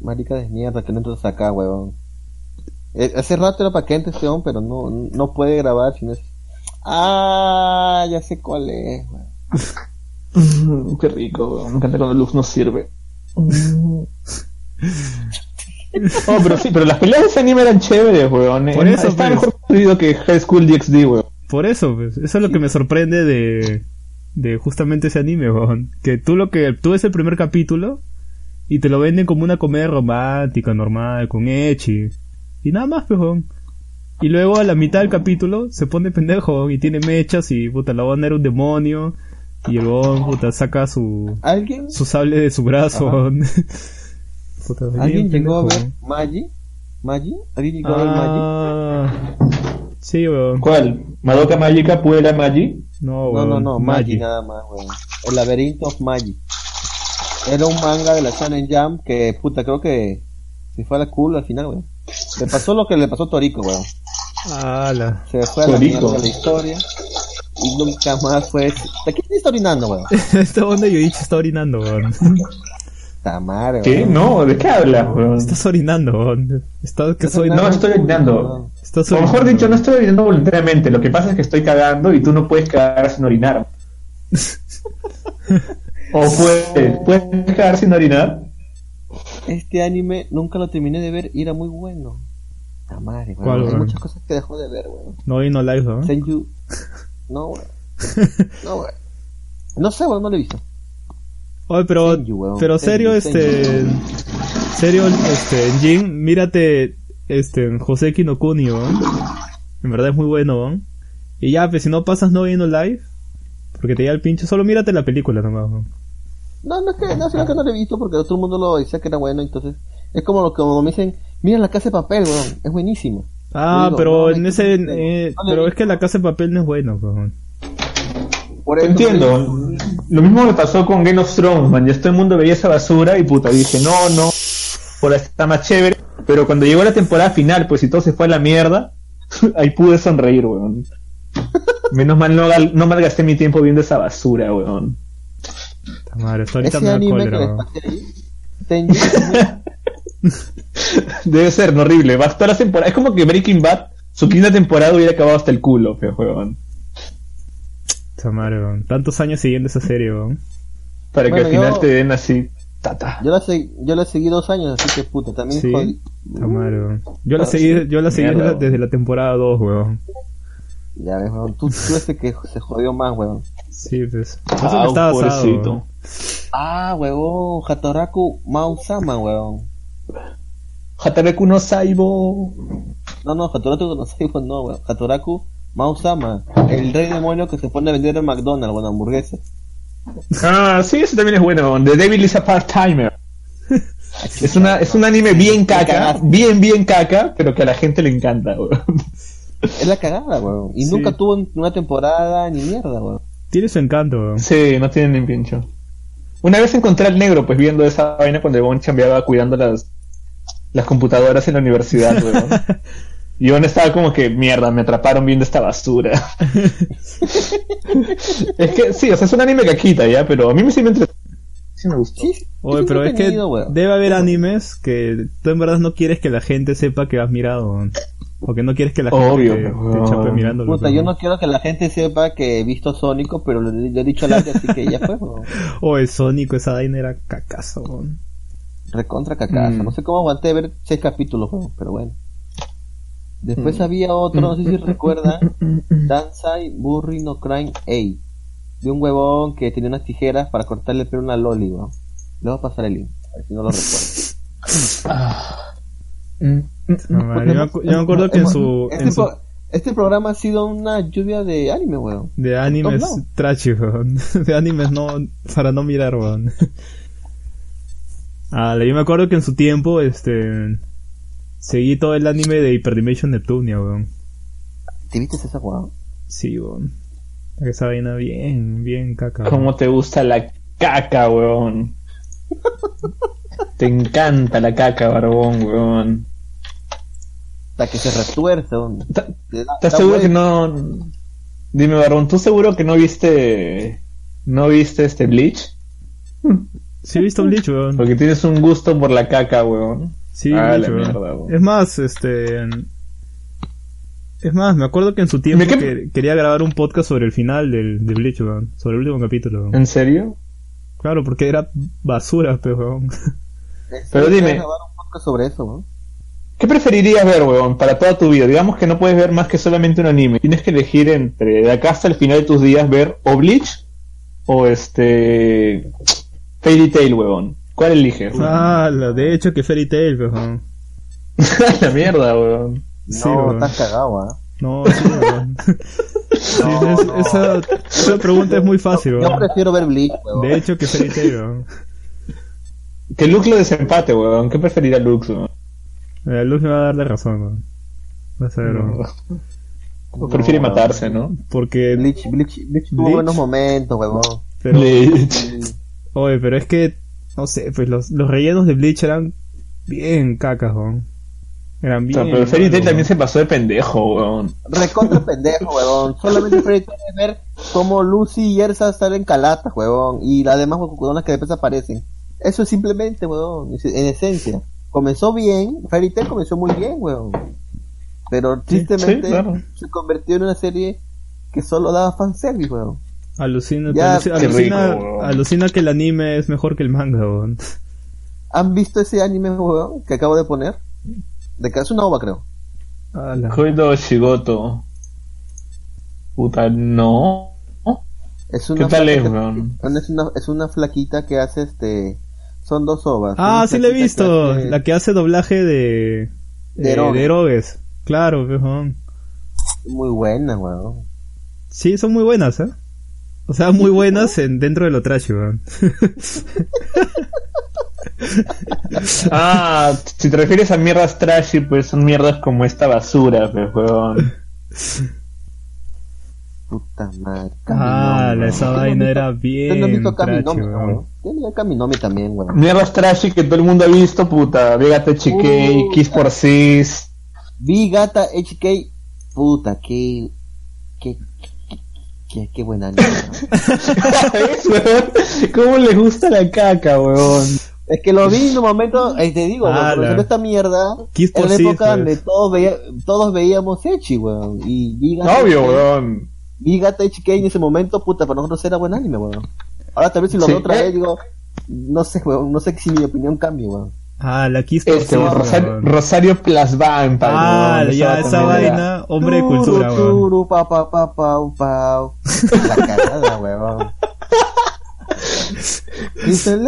Marica de mierda que no entras acá, weón. Eh, hace rato era para que entre este hombre, pero no, no puede grabar si no es. Ah, ya sé cuál es, weón. Qué rico, weón. Me encanta cuando Lux no sirve. Oh, pero sí, pero las peleas de ese anime eran chéveres, weón. Por eso, Está pues. mejor que High School DxD, weón. Por eso, pues, eso es lo que me sorprende de, de justamente ese anime, weón. Que tú lo que, tú ves el primer capítulo y te lo venden como una comedia romántica, normal, con Echi. Y nada más, pues, weón. Y luego a la mitad del capítulo se pone pendejo y tiene mechas y puta, la onda era un demonio. Y el weón, puta, saca su, ¿Alguien? su sable de su brazo, weón. Puta, ¿Alguien llegó a ver weón. Magi? ¿Magi? ¿Alguien llegó a ver Magi? Sí, weón. ¿Cuál? ¿Madoka Magica Puera Magi? No, No, weón. no, no, Magi Magi. nada más, weón. El laberinto of Magi. Era un manga de la Shonen Jump que, puta, creo que se fue a la culo al final, weón. Le pasó lo que le pasó a Torico, weón. Ala. Se fue a la la historia y nunca más fue... ¿De qué te está orinando, weón? Esta onda Yoichi está orinando, weón. Tamar, ¿Qué? No, ¿de qué hablas, weón? Estás orinando, weón. Estás, que soy, No, estoy orinando. Estás O mejor dicho, no estoy orinando voluntariamente. Lo que pasa es que estoy cagando y tú no puedes cagar sin orinar. o puedes, puedes cagar sin orinar. Este anime nunca lo terminé de ver y era muy bueno. Weón. ¿Cuál, Hay muchas cosas que dejó de ver, weón. No vino live, weón. Senju. No, weón. No, weón. No sé, weón, no lo he visto. Oye, pero, Senju, pero Senju, serio, este, Senju. serio, este, Jin, mírate, este, José Kinokuni, weón. En verdad es muy bueno, weón. Y ya, pues si no pasas no viendo live, porque te da el pincho, solo mírate la película nomás, weón. No, no es que, no, sino que no lo he visto porque todo el mundo lo decía que era bueno, entonces es como lo que como me dicen, mira la casa de papel, weón, es buenísimo. Ah, Digo, pero no, en es ese, eh, no pero es que la casa de papel no es bueno, weón. Por Te eso- entiendo. Lo mismo me pasó con Game of Thrones, man. Ya todo el mundo veía esa basura y puta, dije, no, no, por ahí está más chévere. Pero cuando llegó la temporada final, pues si todo se fue a la mierda, ahí pude sonreír, weón. Menos mal no, gal- no malgasté mi tiempo viendo esa basura, weón. Madre, esto ahorita Ese me da cólera, Debe ser no, horrible. Va toda la temporada. Es como que Breaking Bad, su quinta temporada hubiera acabado hasta el culo, pero weón. Puta madre, weón. Tantos años siguiendo esa serie, weón. Para que al final yo- te den así, tata. yo la seguí, yo la seguí dos años, así que puta, también Sí. jodí. Weón. Yo la Ah, seguí, sí. yo la seguí Mierda, desde, la temporada 2, weón. Ya ves, weón, tú, tú ese que se jodió más, weón. Sí, pues. Eso Ah, pobrecito. weón. Ah, weón, Hatoraku Mausama, weón. Hatareku no Saibo. No, no, Hatoraku no weón, no, weón. Hatoraku Mausama, el rey demonio que se pone a vender en McDonald's, weón, hamburguesas. Ah, sí, eso también es bueno. The Devil is a Part-Timer. Es, una, es un anime bien caca, bien, bien caca, pero que a la gente le encanta, weón. Es la cagada, weón. Y Sí. nunca tuvo una temporada ni mierda, weón. Tiene su encanto, weón. Sí, no tienen ni pincho. Una vez encontré al negro, pues viendo esa vaina cuando el bon chambeaba cuidando las, las computadoras en la universidad, weón. Y yo estaba como que, mierda, me atraparon viendo esta basura. es que, sí, o sea, es un anime caquita, ya, pero a mí me sí me entre... Sí me gustó. Sí, Oye, pero es que weón. debe haber animes que tú en verdad no quieres que la gente sepa que has mirado, weón. O que no quieres que la gente Obvio, te, weón. te chape mirándolo. Puta, yo no quiero que la gente sepa que he visto Sónico, pero le, le he dicho al aire, así que ya fue, weón. Oye, Sónico, esa vaina era cacazo, weón. Recontra cacaza. Mm. No sé cómo aguanté ver seis capítulos, weón, pero bueno. Después Mm. había otro, no sé si recuerdan, Dansai Burry no Crime A. De un huevón que tenía unas tijeras para cortarle el pelo a una loli, weón. Le voy a pasar el link, a ver si no lo recuerdo. No, madre, yo, me acu- yo me acuerdo que en su, Este, en su pro- este programa ha sido una lluvia de anime, weón. de animes No, no. trashy, weón. De animes no, para no mirar, weón. Ah, yo me acuerdo que en su tiempo, este, seguí todo el anime de Hyperdimension Neptunia, weón. ¿Te viste esa weón? Sí, weón. Esa vaina bien, bien caca. weón. ¿Cómo te gusta la caca, weón? te encanta la caca, barbón, weón. Hasta que se retuerce, weón. ¿Estás seguro que no...? Dime, barbón, ¿tú seguro que no viste... No viste este Bleach? Sí, he visto Bleach, weón. Porque tienes un gusto por la caca, weón. Sí, Ah, weón. mierda. Es más, este. Es más, me acuerdo que en su tiempo ¿De qué- que- quería grabar un podcast sobre el final del, de Bleach, weón. Sobre el último capítulo. weón. ¿En serio? Claro, porque era basura, pero weón. Pero Sí, dime. grabar un podcast sobre eso, weón. ¿Qué preferirías ver, weón, para toda tu vida? Digamos que no puedes ver más que solamente un anime. Tienes que elegir entre de acá hasta el final de tus días ver o Bleach o este... Fairy Tail, weón. ¿Cuál eliges? Ah, la- de hecho que Fairy Tail, weón. la mierda, weón. Sí, no, weón. estás cagado, ¿ah? No, sí, weón. Sí, es- Esa, esa pregunta es muy fácil, Yo weón. prefiero ver Bleach, weón. De hecho que Fairy Tail, weón. Que Luke lo desempate, weón. ¿Qué preferiría Luke, weón? Eh, Luz me va a dar la razón, weón. Vas a ver, weón. O prefiere No, matarse, ¿no? Porque, Bleach, Bleach, Bleach tuvo Bleach. buenos momentos, weón. pero, Bleach. oye, pero es que, no sé, pues los, los rellenos de Bleach eran bien cacas, weón. Eran O bien. sea, pero Fairy Tail también se pasó de pendejo, weón. Recontra pendejo, weón. Solamente Freddy tiene que ver cómo Lucy y Ersa salen calatas, weón. Y las demás huevonas que después aparecen. Eso es simplemente, weón, en esencia. Comenzó bien, Fairy Tail comenzó muy bien, weón. Pero tristemente sí, claro. se convirtió en una serie que solo daba fanservice, weón. Alucina, Ya, alucina, qué alucina, rico, alucina que el anime es mejor que el manga, weón. ¿Han visto ese anime, weón, que acabo de poner? De que es una ova, creo. Koido Shigoto. Puta, no. Es ¿Qué una tal es, weón? Es una, es una flaquita que hace este. Son dos ovas. Ah, sí la he visto. que hace- La que hace doblaje de... De eh, de Erogues. Claro, weón. Muy buena, weón. Sí, son muy buenas, ¿eh? O sea, muy buenas en, dentro de lo trash, weón. Ah, si te refieres a mierdas trashy, pues son mierdas como esta basura, pues, weón. Puta madre. Ah, Kaminomi, esa weón. vaina era no bien visto trash, Kaminomi, ¿no, weón. weón? Tiene Kaminomi también, weón. Mierdas trashy que todo el mundo ha visto, puta. Vegate Chiquei, Uh. Kiss por Cis. Vi Gata HK. Puta, qué. Qué. Qué, buena anime, weón. ¿Ves, weón? ¿Cómo le gusta la caca, weón? Es que lo vi en un momento, eh, te digo, weón, Ala. por ejemplo, esta mierda, Kiss en la época donde todos, veía, todos veíamos Echi, weón. Y vi Gata Obvio, weón. Vi Gata HK en ese momento, puta, para nosotros era buen anime, weón. Ahora tal vez si lo Sí. veo otra vez, digo, no sé, weón, no sé si mi opinión cambie, weón. Ah, la Kiss Este, Rosario. Rosario Vampire, Ah, weón. ya, Esa también era- vaina, hombre de cultura, weón. pa, pa, pa, pau, pau. La cagada, weón. Dice.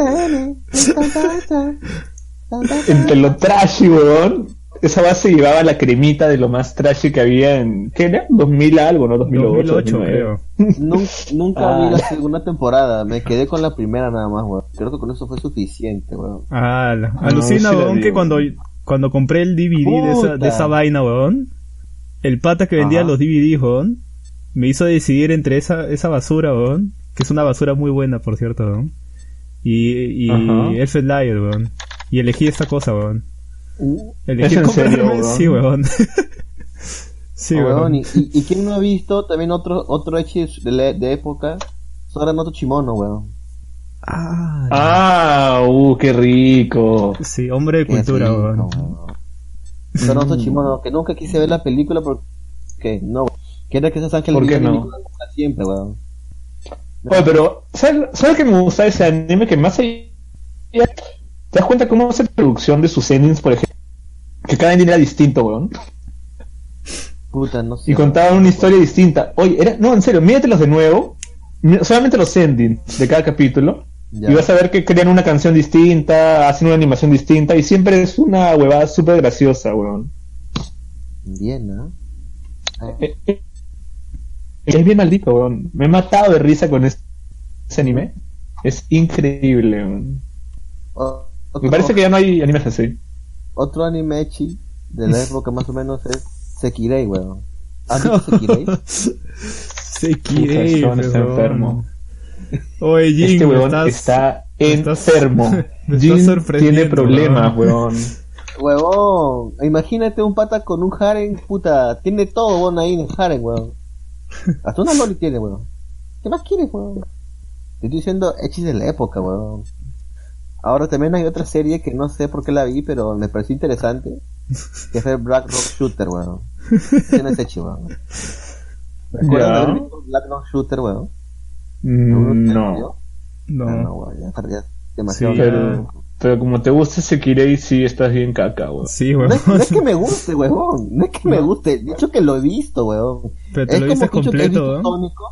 Entre lo trashy, weón. Esa base llevaba la cremita de lo más trashy que había en. ¿Qué era? 2000 algo, ¿no? 2008. 2008, 2009. creo. Nunca, nunca Ah. vi la segunda temporada, me quedé con la primera nada más, weón. Creo que con eso fue suficiente, weón. Ah, la- No, alucina, la weón, que cuando, cuando compré el DVD de esa, de esa vaina, weón, el pata que vendía Ajá. los DVD, weón, me hizo decidir entre esa, esa basura, weón, que es una basura muy buena, por cierto, weón, y, y Ajá. Elf Lion, weón, y elegí esta cosa, weón. Elegí ¿Es en serio, weón? Sí, weón. sí, Weón, weón. y, y, y quién no ha visto también otro, otro Echi de, la- de época, Sora no Chimono, weón. Ah, Ah, uh, qué rico. sí, hombre de Qué cultura, rico, weón. Chimono, que nunca quise ver la película porque, no, weón. Quiero que esos ángeles ¿Por qué no? siempre, weón. Oye, pero, ¿sabes, ¿sabes qué me gusta ese anime? Que más allá. ¿Te das cuenta cómo hace producción de sus endings, por ejemplo? Que cada ending era distinto, weón. Puta, no sé. Y contaban una historia distinta. Oye, era, no, en serio, míratelos de nuevo. Solamente los endings de cada capítulo. Ya. Y vas a ver que crean una canción distinta, hacen una animación distinta. Y siempre es una huevada súper graciosa, weón. Bien, ¿no? Eh, eh, Es bien maldito, weón. Me he matado de risa con este, ese anime. Es increíble, weón. O- Me parece que ya no hay animes así. Otro anime Echi de la época más o menos es Sekirei, weón. ¿Has visto Sekirei? Sekirei, Puta, está enfermo. Oye, Jin, Este weón estás- está enfermo. Jin tiene problemas, weón. Huevón, imagínate un pata con un harem, puta, tiene todo, weón, ahí en el harem, weón. Hasta una loli tiene, weón. ¿Qué más quieres, weón? Te estoy diciendo hechis de la época, weón. Ahora también hay otra serie que no sé por qué la vi, pero me pareció interesante. Que fue Black Rock Shooter, weón. Ese no es weón. ¿Recuerdas Ya. de haber visto Black Rock Shooter, weón? Mm, ¿Te No. No. Ah, no, weón, ya ya demasiado. Sí, Pero, pero como te gusta Sekirei, sí estás bien caca, weón. Sí, No weón. es, no es que me guste, weón. No es que me guste. Dicho que lo he visto, weón. Pero te es lo como dices dicho que he completo, visto. Tónico.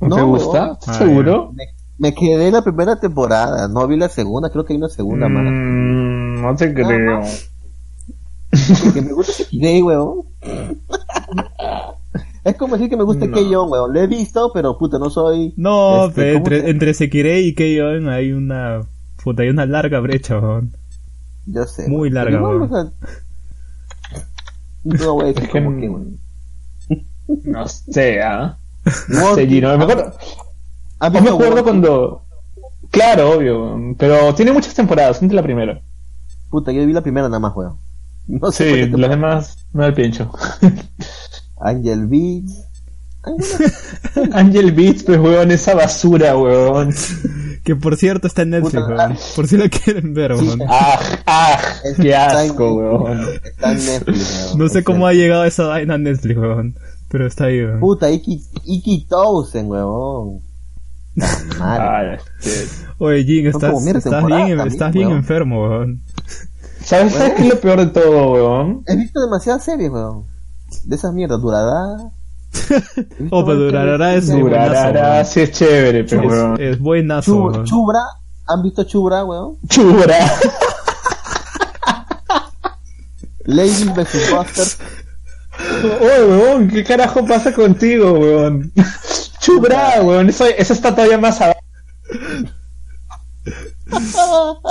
¿No, No, te gusta? weón. ¿Estás seguro? Me, me quedé en la primera temporada. No vi la segunda. Creo que hay una segunda más. Mm, no te creo. Que me gusta Sekirei, weón. es como decir que me gusta No. Keion, weón. Lo he visto, pero puta, no soy. No, Este, pe, ¿cómo entre, entre Sekirei y Keion hay una... Puta, hay una larga brecha, weón. Yo sé. Muy weón. larga, weón. o sea, No a decir Es que como no- que, weón. No sé, ¿ah? No No, sé, Gino. Me acuerdo, ¿Has yo me acuerdo World? cuando... Claro, obvio. Pero tiene muchas temporadas, antes la primera. Puta, yo vi la primera nada más, weón. No sé Sí, por qué te- las demás no al pincho. Angel Beats. Angel Beats, pues, weón, esa basura, weón. Que por cierto está en Netflix, Puta, weón. Por si lo quieren ver, Sí, weón. ¡Ah! ¡Ah! Es- ¡Qué asco, weón! Está en Netflix, weón. No sé Es cómo ha llegado esa vaina a Netflix, weón. Pero está ahí, weón. Puta, Iki, Iki weón. Madre. Este- Oye, Jin, estás, bien, también, estás bien weón. enfermo, weón. ¿Sabes, ¿Sabes qué es lo peor de todo, weón? He visto demasiadas series, weón. De esas mierdas, Durada. Oh, pero Durarara es weón. sí es chévere, pero weón. Es, es buenazo, weón. Chubra. ¿Han visto Chubra, weón? Chubra. Lady vs. Buster. Oye, weón, ¿qué carajo pasa contigo, weón? Chubra, weón, eso, eso está todavía más abajo.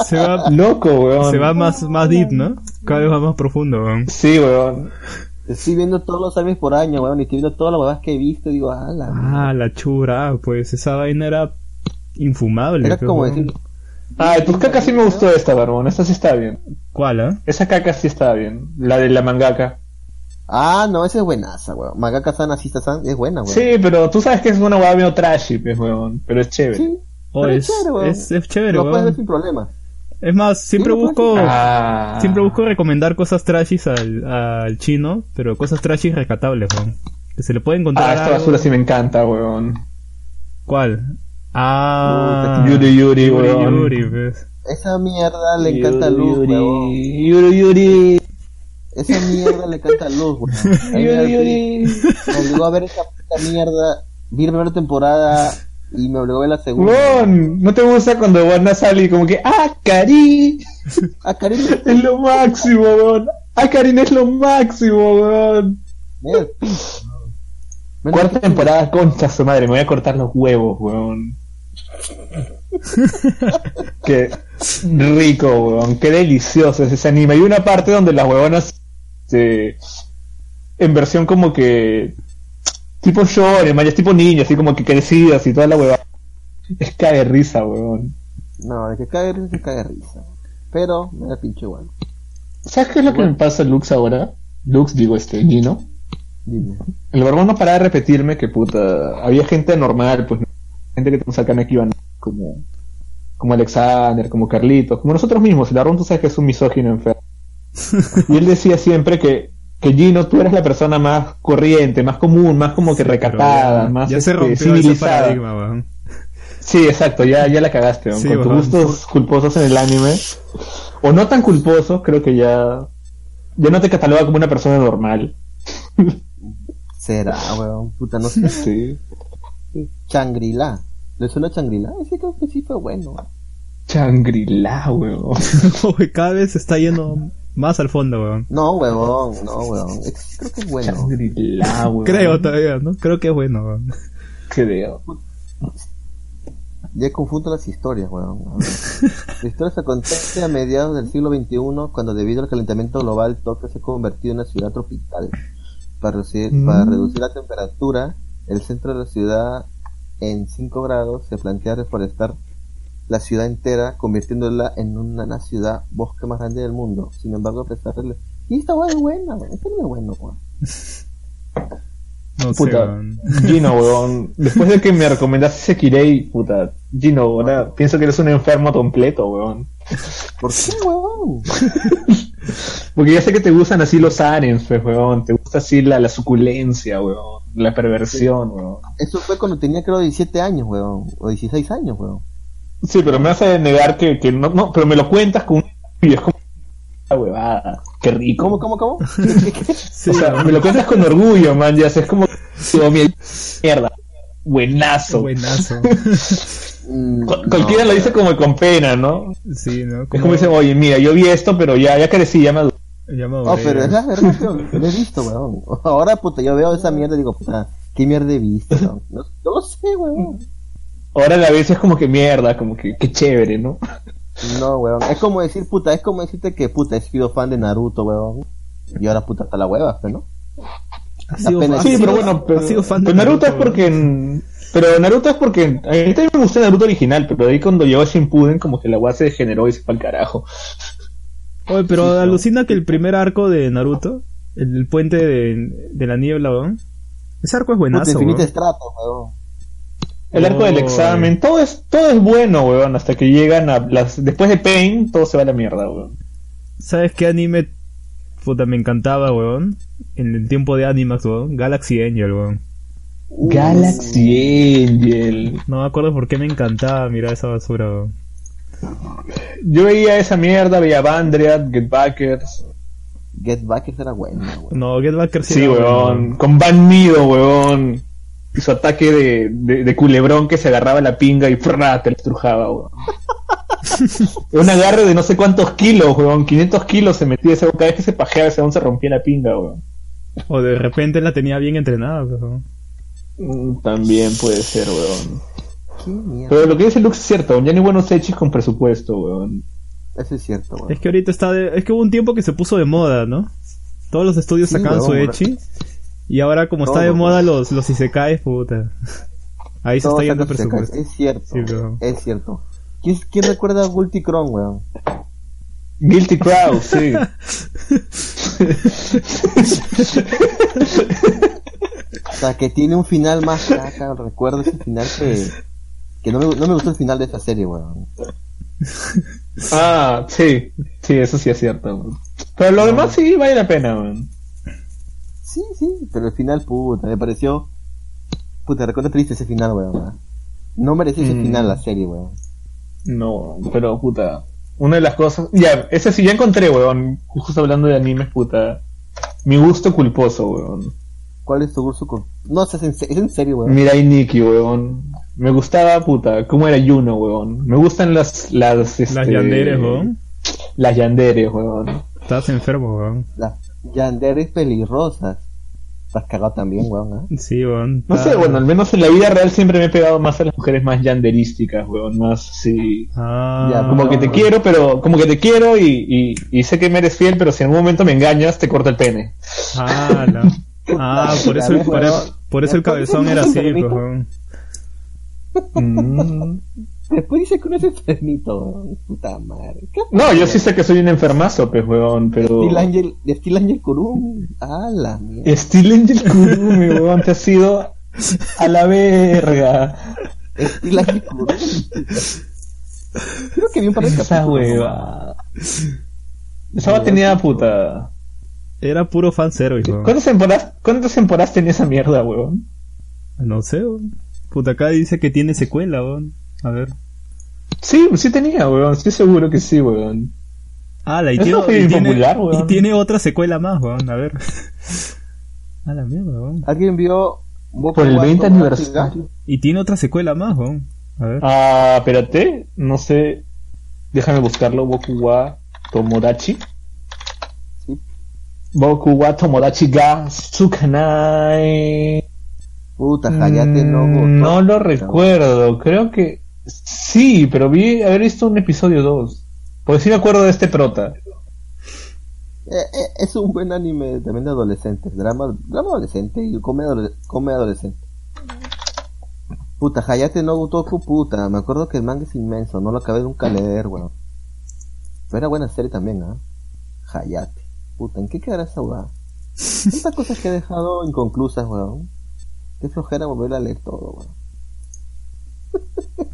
Se va, Loco, weón. se va más, más deep, ¿no? Cada vez va más profundo, weón. Sí, weón. Estoy viendo todos los animes por año, weón. Y estoy viendo todas las huevas que he visto. Y digo, ah, la Ah, la chura, pues esa vaina era infumable. Era como weón. decir. Ay, pues caca sí me gustó esta, barbón. Esta sí está bien. ¿Cuál, ah? Esa caca sí está bien. La de la mangaka. Ah, no, esa es buenaza, weón. Magaka San, Asista San, es buena, weón. Sí, pero tú sabes que es una hueá medio trashy, pues, weón. Pero es chévere. Sí, Oh, pero es, chévere, weón. es, es chévere, Lo puedes ver weón. sin problema. Es más, siempre Sí, busco, Ah. siempre busco recomendar cosas trashis al, al chino, pero cosas trashis rescatables, weón. Que se le puede encontrar Ah, esta algo- basura sí me encanta, weón. ¿Cuál? Ah, Yuri Yuri, Yuri, weón. Yuri, pues. Esa mierda le encanta a Luz, Yuri, weón. Yuri, Yuri. Esa mierda le encanta a Luz, mí me- obligó a ver esa puta mierda. Vi la primera temporada y me obligó a ver la segunda. Weón, ¿no te gusta cuando Warna sale y como que, ah, Karin, Ah, cariño. es lo máximo, weón. Ah, Karin es lo máximo, weón. Cuarta temporada, concha su madre, me voy a cortar los huevos, weón. Qué rico, weón, qué delicioso es ese anime. Hay una parte donde las huevonas, este, en versión como que, tipo man, ya es tipo niño, así como que crecidas y toda la hueva. Es cae de risa, weón. No, de que cae de risa, se cae de risa. Pero me da pinche igual. ¿Sabes qué es lo que me pasa a Lux ahora? Lux, digo, este, Gino. Dime. El barbón no paraba de repetirme que puta, había gente normal, pues gente que te sacan aquí van como como Alexander, como Carlitos, como nosotros mismos, el barbón tú sabes que es un misógino enfermo. Y él decía siempre que, que Gino, tú eres la persona más corriente, más común, más como que recatada, ya, más ya se este, ese civilizada. paradigma, weón. Sí, exacto, ya, ya la cagaste. Sí, con tus gustos culposos en el anime, o no tan culposos, creo que ya, ya no te cataloga como una persona normal. Será, weón. Puta, no sé. Sí. Changrila. ¿Le suena Changrila? Ese creo que sí fue bueno. Changrila, weón. Cada vez se está yendo más al fondo, weón. No, weón. No, weón. Creo que es bueno. Weón. Creo todavía, ¿no? Creo que es bueno, weón. Creo. Ya confundo las historias, weón. La historia se acontece a mediados del siglo XXI, cuando debido al calentamiento global, Tokio se ha convertido en una ciudad tropical. Para reducir, Mm. para reducir la temperatura, el centro de la ciudad en 5 grados se plantea reforestar la ciudad entera, convirtiéndola en una, una ciudad bosque más grande del mundo. Sin embargo, a pesar de... Y esta weón es buena, weón. Este no es bueno, weón. No sé, Puta, weón. Gino, weón. Después de que me recomendaste Sekirei, puta, Gino, ahora pienso que eres un enfermo completo, weón. ¿Por qué, weón? Porque ya sé que te gustan así los arens, pues, weón. Te gusta así la, la suculencia, weón. La perversión, weón. Eso fue cuando tenía creo 17 años, weón. O 16 años, weón. Sí, pero me a negar que, que no, no, pero me lo cuentas con un... Y es como... "Ah, huevada, qué rico. ¿Cómo, cómo, cómo? Sí, O sea, me lo cuentas con orgullo, man, ya sé, es como... Digo, "Mi- mierda, buenazo. buenazo. Mm, no, cualquiera lo dice como con pena, ¿no? Sí, ¿no? Es como dicen, oye, mira, yo vi esto, pero ya, ya crecí, ya maduré. Ya me No, pero es la verdad. Lo he visto, weón. Ahora, puta, yo veo esa mierda y digo, puta, ¿qué mierda he visto? No, no lo sé, weón. Ahora a la vez es como que mierda, como que, qué chévere, ¿no? No, weón. Es como decir, puta, es como decirte que, puta, he sido fan de Naruto, weón. Y ahora, puta, hasta la hueva, pues, ¿no? Ha sido, Sí, pero bueno, pero, ha sido fan de pero Naruto, es porque... Pero Naruto es porque... A mí también me gusta Naruto original, pero de ahí cuando llegó Shippuden como que la weá se degeneró y se fue al carajo. Oye, pero Sí, no. alucina que el primer arco de Naruto, el, el puente de, de la niebla, weón. Ese arco es Puta, buenazo, infinito weón. estrato, weón. El arco del examen, todo es, todo es bueno, weón, hasta que llegan a las, después de Pain, todo se va a la mierda, weón. ¿Sabes qué anime puta me encantaba, weón? En el tiempo de Animax, weón. Galaxy Angel, weón. Galaxy Angel. No me acuerdo por qué me encantaba mirar esa basura, weón. Yo veía esa mierda, veía Bandriat, Get Backers. Get Backers era bueno, weón. No, Get Backer sí, Sí, era bueno, weón. Con Van Mido, weón. Y su ataque de, de, de culebrón que se agarraba la pinga y ¡frra! te la estrujaba, weón. Un agarre de no sé cuántos kilos, weón. 500 kilos se metía ese cada vez que se pajeaba ese weón se rompía la pinga, weón. O de repente la tenía bien entrenada, weón. Mm, También puede ser, weón. Qué mierda. Pero lo que dice Lux es cierto, ya ni buenos hechis con presupuesto, weón. Eso es cierto, weón. Es que ahorita está de... Es que hubo un tiempo que se puso de moda, ¿no? Todos los estudios Sí, sacaban su Echi. Y ahora como está de moda los, los isekais, puta. Ahí se está yendo el presupuesto. Es cierto, Sí, es cierto. ¿Quién, quién recuerda a Multicron, weón? Guilty Crowd, sí. O sea, que tiene un final más caca. Recuerdo ese final que... Que no me, no me gustó el final de esa serie, weón. ah, sí. Sí, eso sí es cierto. weón. Pero lo demás sí vale la pena, weón. Sí, sí, pero el final, puta, me pareció... Puta, recuerdo triste ese final, weón. No merecía ese Mm. final la serie, weón. No, pero puta. Una de las cosas. Ya, ese sí ya encontré, weón. Justo hablando de animes, puta. Mi gusto culposo, weón. ¿Cuál es tu gusto con...? No, es en, es en serio, weón. Mirai Nikki, weón. Me gustaba, puta. ¿Cómo era Yuno, weón? Me gustan las. Las, este, Las yanderes, weón. Las yanderes, weón. Estás enfermo, weón. Las yanderes pelirrosas. Estás cagado también, weón, ¿ah? Sí, weón. No sé, bueno, al menos en la vida real siempre me he pegado más a las mujeres más yanderísticas, weón. Más, sí. Ah, Ya, Como que te quiero, pero. Como que te quiero y, y, y sé que me eres fiel, pero si en algún momento me engañas, te corto el pene. Ah, no. Ah, por eso, el, por, por eso el cabezón era así, pues, weón. Mm. Después dice que uno es enfermito, weón. Puta madre. ¿Qué No, yo sí sé que soy un enfermazo, pues, weón, pero... Steel Angel, Steel Angel Kurum. Ah, la mierda. Steel Angel Kurumi, weón, te has ido a la verga. Steel Angel Kurum. Creo que vi un par de Esa hueva. Esa hueva tenía puta. Era puro fan cero, hijo. ¿Cuántas temporadas, ¿Cuántas temporadas tenía esa mierda, weón? No sé, weón. Puta, acá dice que tiene secuela, weón. A ver. Sí, sí tenía, weón, estoy seguro que sí, weón. Ah, la y tiene, y, tiene, popular, weón. y tiene otra secuela más, weón. A ver. A la mierda, weón. ¿Alguien vio Boku Por el wa 20 Tomodachi aniversario. Y tiene otra secuela más, weón. A ver. Ah, espérate, no sé. Déjame buscarlo, Boku wa Tomodachi. Sí. Boku wa Tomodachi ga Tsukanai. Puta, Hayate no Mm. No lo recuerdo, creo que sí, pero vi haber visto un episodio 2. Porque sí me acuerdo de este prota. Eh, eh, es un buen anime también de adolescentes. Drama, drama adolescente y come, adole- come adolescente. Puta, Hayate no Gotoku, puta. Me acuerdo que el manga es inmenso. No lo acabé nunca de leer, weón. Pero era buena serie también, ¿ah? Hayate. Puta, ¿en qué quedará esa weá? Tantas cosas que he dejado inconclusas, weón. Qué flojera volver a leer todo, weón.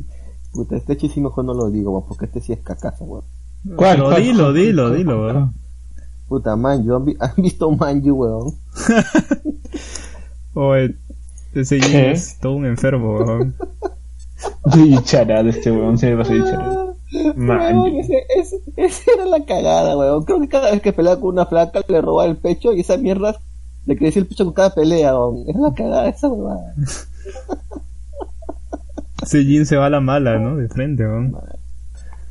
Puta, este hecho sí mejor no lo digo, weón, porque este sí es cacaza, weón. ¿Cuál? Lo ¿Cuál? dilo, dilo, dilo, weón. Puta, Manju, ¿han, vi- han visto Manju, weón? Oye, ese Jin ¿Qué? es todo un enfermo, weón. Y charada este weón, se me charada. Man. Weón, ese, ese, ese era la cagada, weón. Creo que cada vez que peleaba con una flaca le robaba el pecho y esa mierda le crecía el pecho con cada pelea, weón. Era la cagada esa weón. Ese Jin se va a la mala, ¿no? De frente, weón.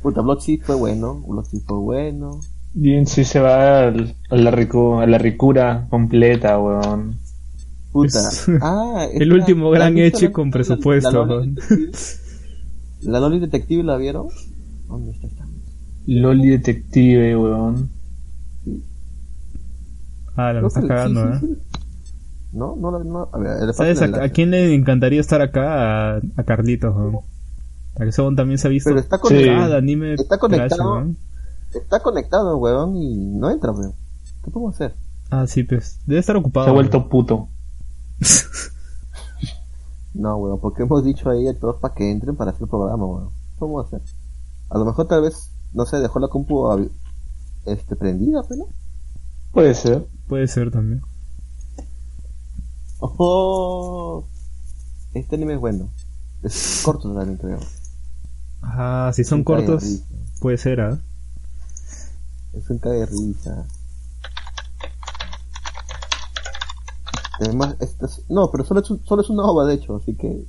Puta, sí fue bueno, Blood sí fue bueno. Bien, sí se va al- a la, ricu- a la ricura completa, weón. Puta. Es- Ah, El último ¿la gran hecho con presupuesto, la Loli weón. Detective? ¿La Loli Detective la vieron? ¿Dónde está esta? Loli Detective, weón. Ah, la me estás cagando, sí, ¿eh? sí, sí. No, no, la- no, a ver, ¿Sabes a, quién le encantaría estar acá? A, a Carlitos, weón. A que weón también se ha visto Pero está Sí. conectado, cada anime Está conectado. weón. está conectado, weón, y no entra, weón. ¿Qué podemos hacer? Ah, sí, pues. Debe estar ocupado. Se ha weón. vuelto puto. No, weón, porque hemos dicho ahí a todos para que entren para hacer el programa, weón. ¿Cómo hacer? A lo mejor tal vez, no sé, dejó la compu este, prendida, pero. Puede ser. Puede ser también. ¡Oh! Este anime es bueno. Es corto también, creo. Ah, si son cortos, puede ser, ¿ah? Es un cague de risa. Además, esto es- no, pero solo es, un- solo es una ova, de hecho, así que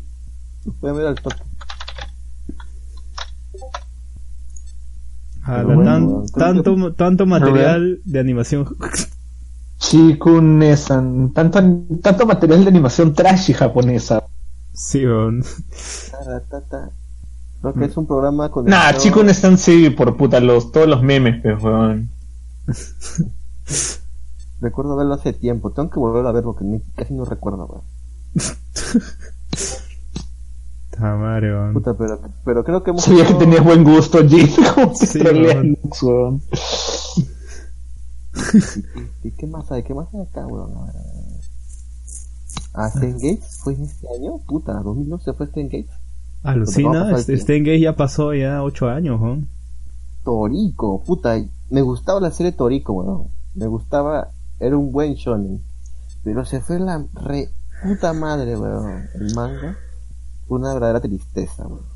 pueden ver al toque. Ah, bueno, tanto, tanto material de animación. Chikunesan. Tanto, tanto material de animación trashy japonesa. sí, weón. Creo que es un programa con. Nah, Chikunesan sí, por puta, los, todos los memes, pues, weón. Recuerdo verlo hace tiempo. Tengo que volver a verlo porque ni- casi no recuerdo, weón. Tamare, weón. Puta, pero, pero creo que hemos. Sabía que hecho- tenías buen gusto, te Sí, weón. ¿Y qué más hay? ¿Qué más hay acá, weón? A ver, a ver, a. Ah, Stein Gates fue en este año, puta, 2012 fue Gates. ¿Cómo Alucina, el este, ya pasó ya 8 años, weón. Torico, puta, me gustaba la serie Torico, weón. Me gustaba, era un buen shonen. Pero se fue la re puta madre, weón. El manga, una verdadera tristeza, weón.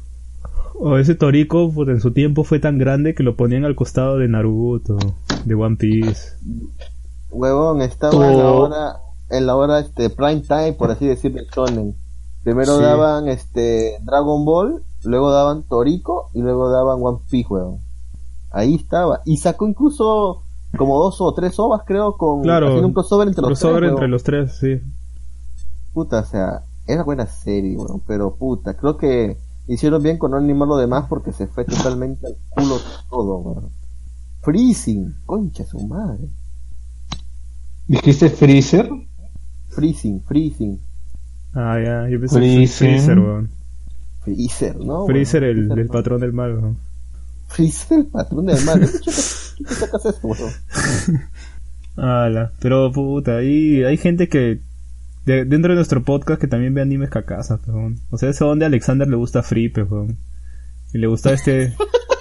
O ese Toriko, pues, en su tiempo fue tan grande que lo ponían al costado de Naruto, de One Piece. Huevón, estaba en la hora, en la hora este prime time, por así decirlo, shonen. Primero Sí. daban este Dragon Ball, luego daban Torico y luego daban One Piece, huevón. Ahí estaba. Y sacó incluso como dos o tres ovas, creo, con Claro, haciendo un crossover entre los Crossover tres, entre huevón. los tres, sí. Puta, o sea, era buena serie, weón, pero puta, creo que hicieron bien con no animar lo demás porque se fue totalmente al culo todo, weón. Freezing, concha su madre. ¿Dijiste Freezer? Freezing, freezing. Ah, ya, yo pensé Freezer. que Freezer, weón. Freezer, ¿no? Freezer, el, Freezer, el patrón del mal, weón. Freezer, el patrón del mal. ¿De qué qué sacas eso, weón? Ala, pero puta, ahí hay gente que de- dentro de nuestro podcast que también ve animes cacazas, weón. O sea, es donde a Alexander le gusta Free, pe, weón. Y le gusta este...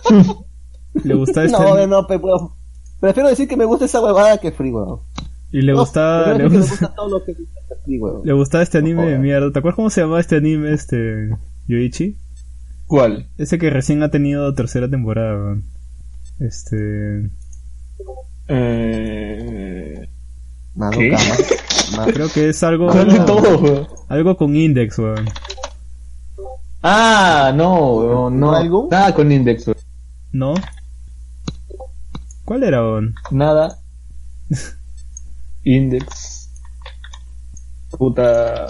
le gusta este... No, no, no, pe, weón. Prefiero decir que me gusta esa huevada que Free, weón. y le No, gusta... Le gusta, gusta todo lo que dice Free, weón. le gusta este anime de mierda. ¿Te acuerdas cómo se llama este anime, este... Yoichi? ¿Cuál? Ese que recién ha tenido tercera temporada, weón. Este... Eh... Creo que es algo... ¿Cuál de weón? Algo con Index, weón. Ah, no, weón, no. ¿Algo? Nada con Index, weón. ¿No? ¿Cuál era, weón? Nada. Index. Puta.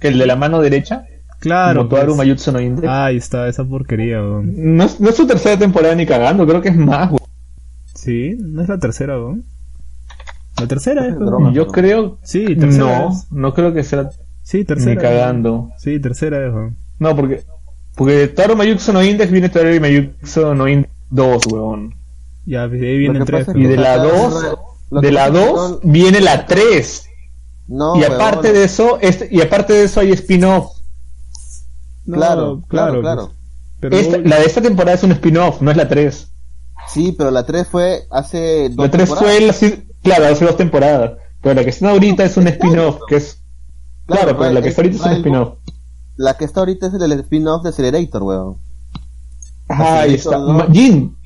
¿Que el de la mano derecha? Claro. Motoaru pues. Mayutsu no Index. Ahí está, esa porquería, weón. No, es- no es su tercera temporada ni cagando, creo que es más, weón. Sí, no es la tercera, weón. La tercera es, weón. broma. Yo creo. Sí, tercera No, es. no creo que sea Sí, tercera. ni cagando. Sí, tercera es, weón. No, porque. Porque de Toru Mayutsu no Index viene Toru Mayutsu no Index 2, weón. Ya, de ahí vienen tres. Y de la acá- 2. lo De la pasa es que 2 son- viene la 3. No, y aparte de eso, este, y aparte de eso hay spin-off. No, claro, claro, claro. pues. Pero Esta- la de esta temporada es un spin-off, no es la 3. Sí, pero la 3 fue hace dos La 3 temporadas. fue la, sí, claro, hace dos temporadas. Pero la que está ahorita es un spin-off, que es. Claro, pero la que está ahorita es un spin-off. La que está ahorita es el spin-off de Accelerator, weón. Ah, ahí está. no. Jin,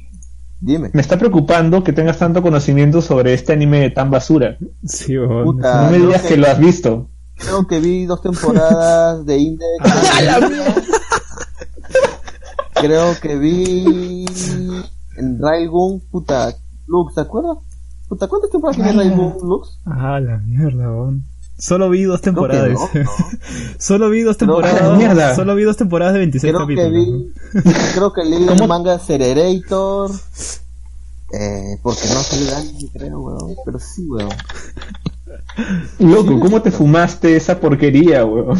Dime. me está preocupando que tengas tanto conocimiento sobre este anime tan basura. Sí, weón. Puta. No me digas que lo has visto. Creo que vi dos temporadas de Index. Creo que vi en Railgun, puta, Lux, ¿te acuerdas? Puta, ¿cuántas temporadas tiene Railgun, Lux? Ah, la mierda, weón. Solo vi dos temporadas. no, no. Solo vi dos temporadas. ¡Ah, la mierda! Solo vi dos temporadas de 26 Creo que vi, creo que leí ¿Cómo? el manga Accelerator. Eh, porque no salió anime, creo, weón. Pero sí, weón. Loco, ¿cómo te fumaste esa porquería, weón?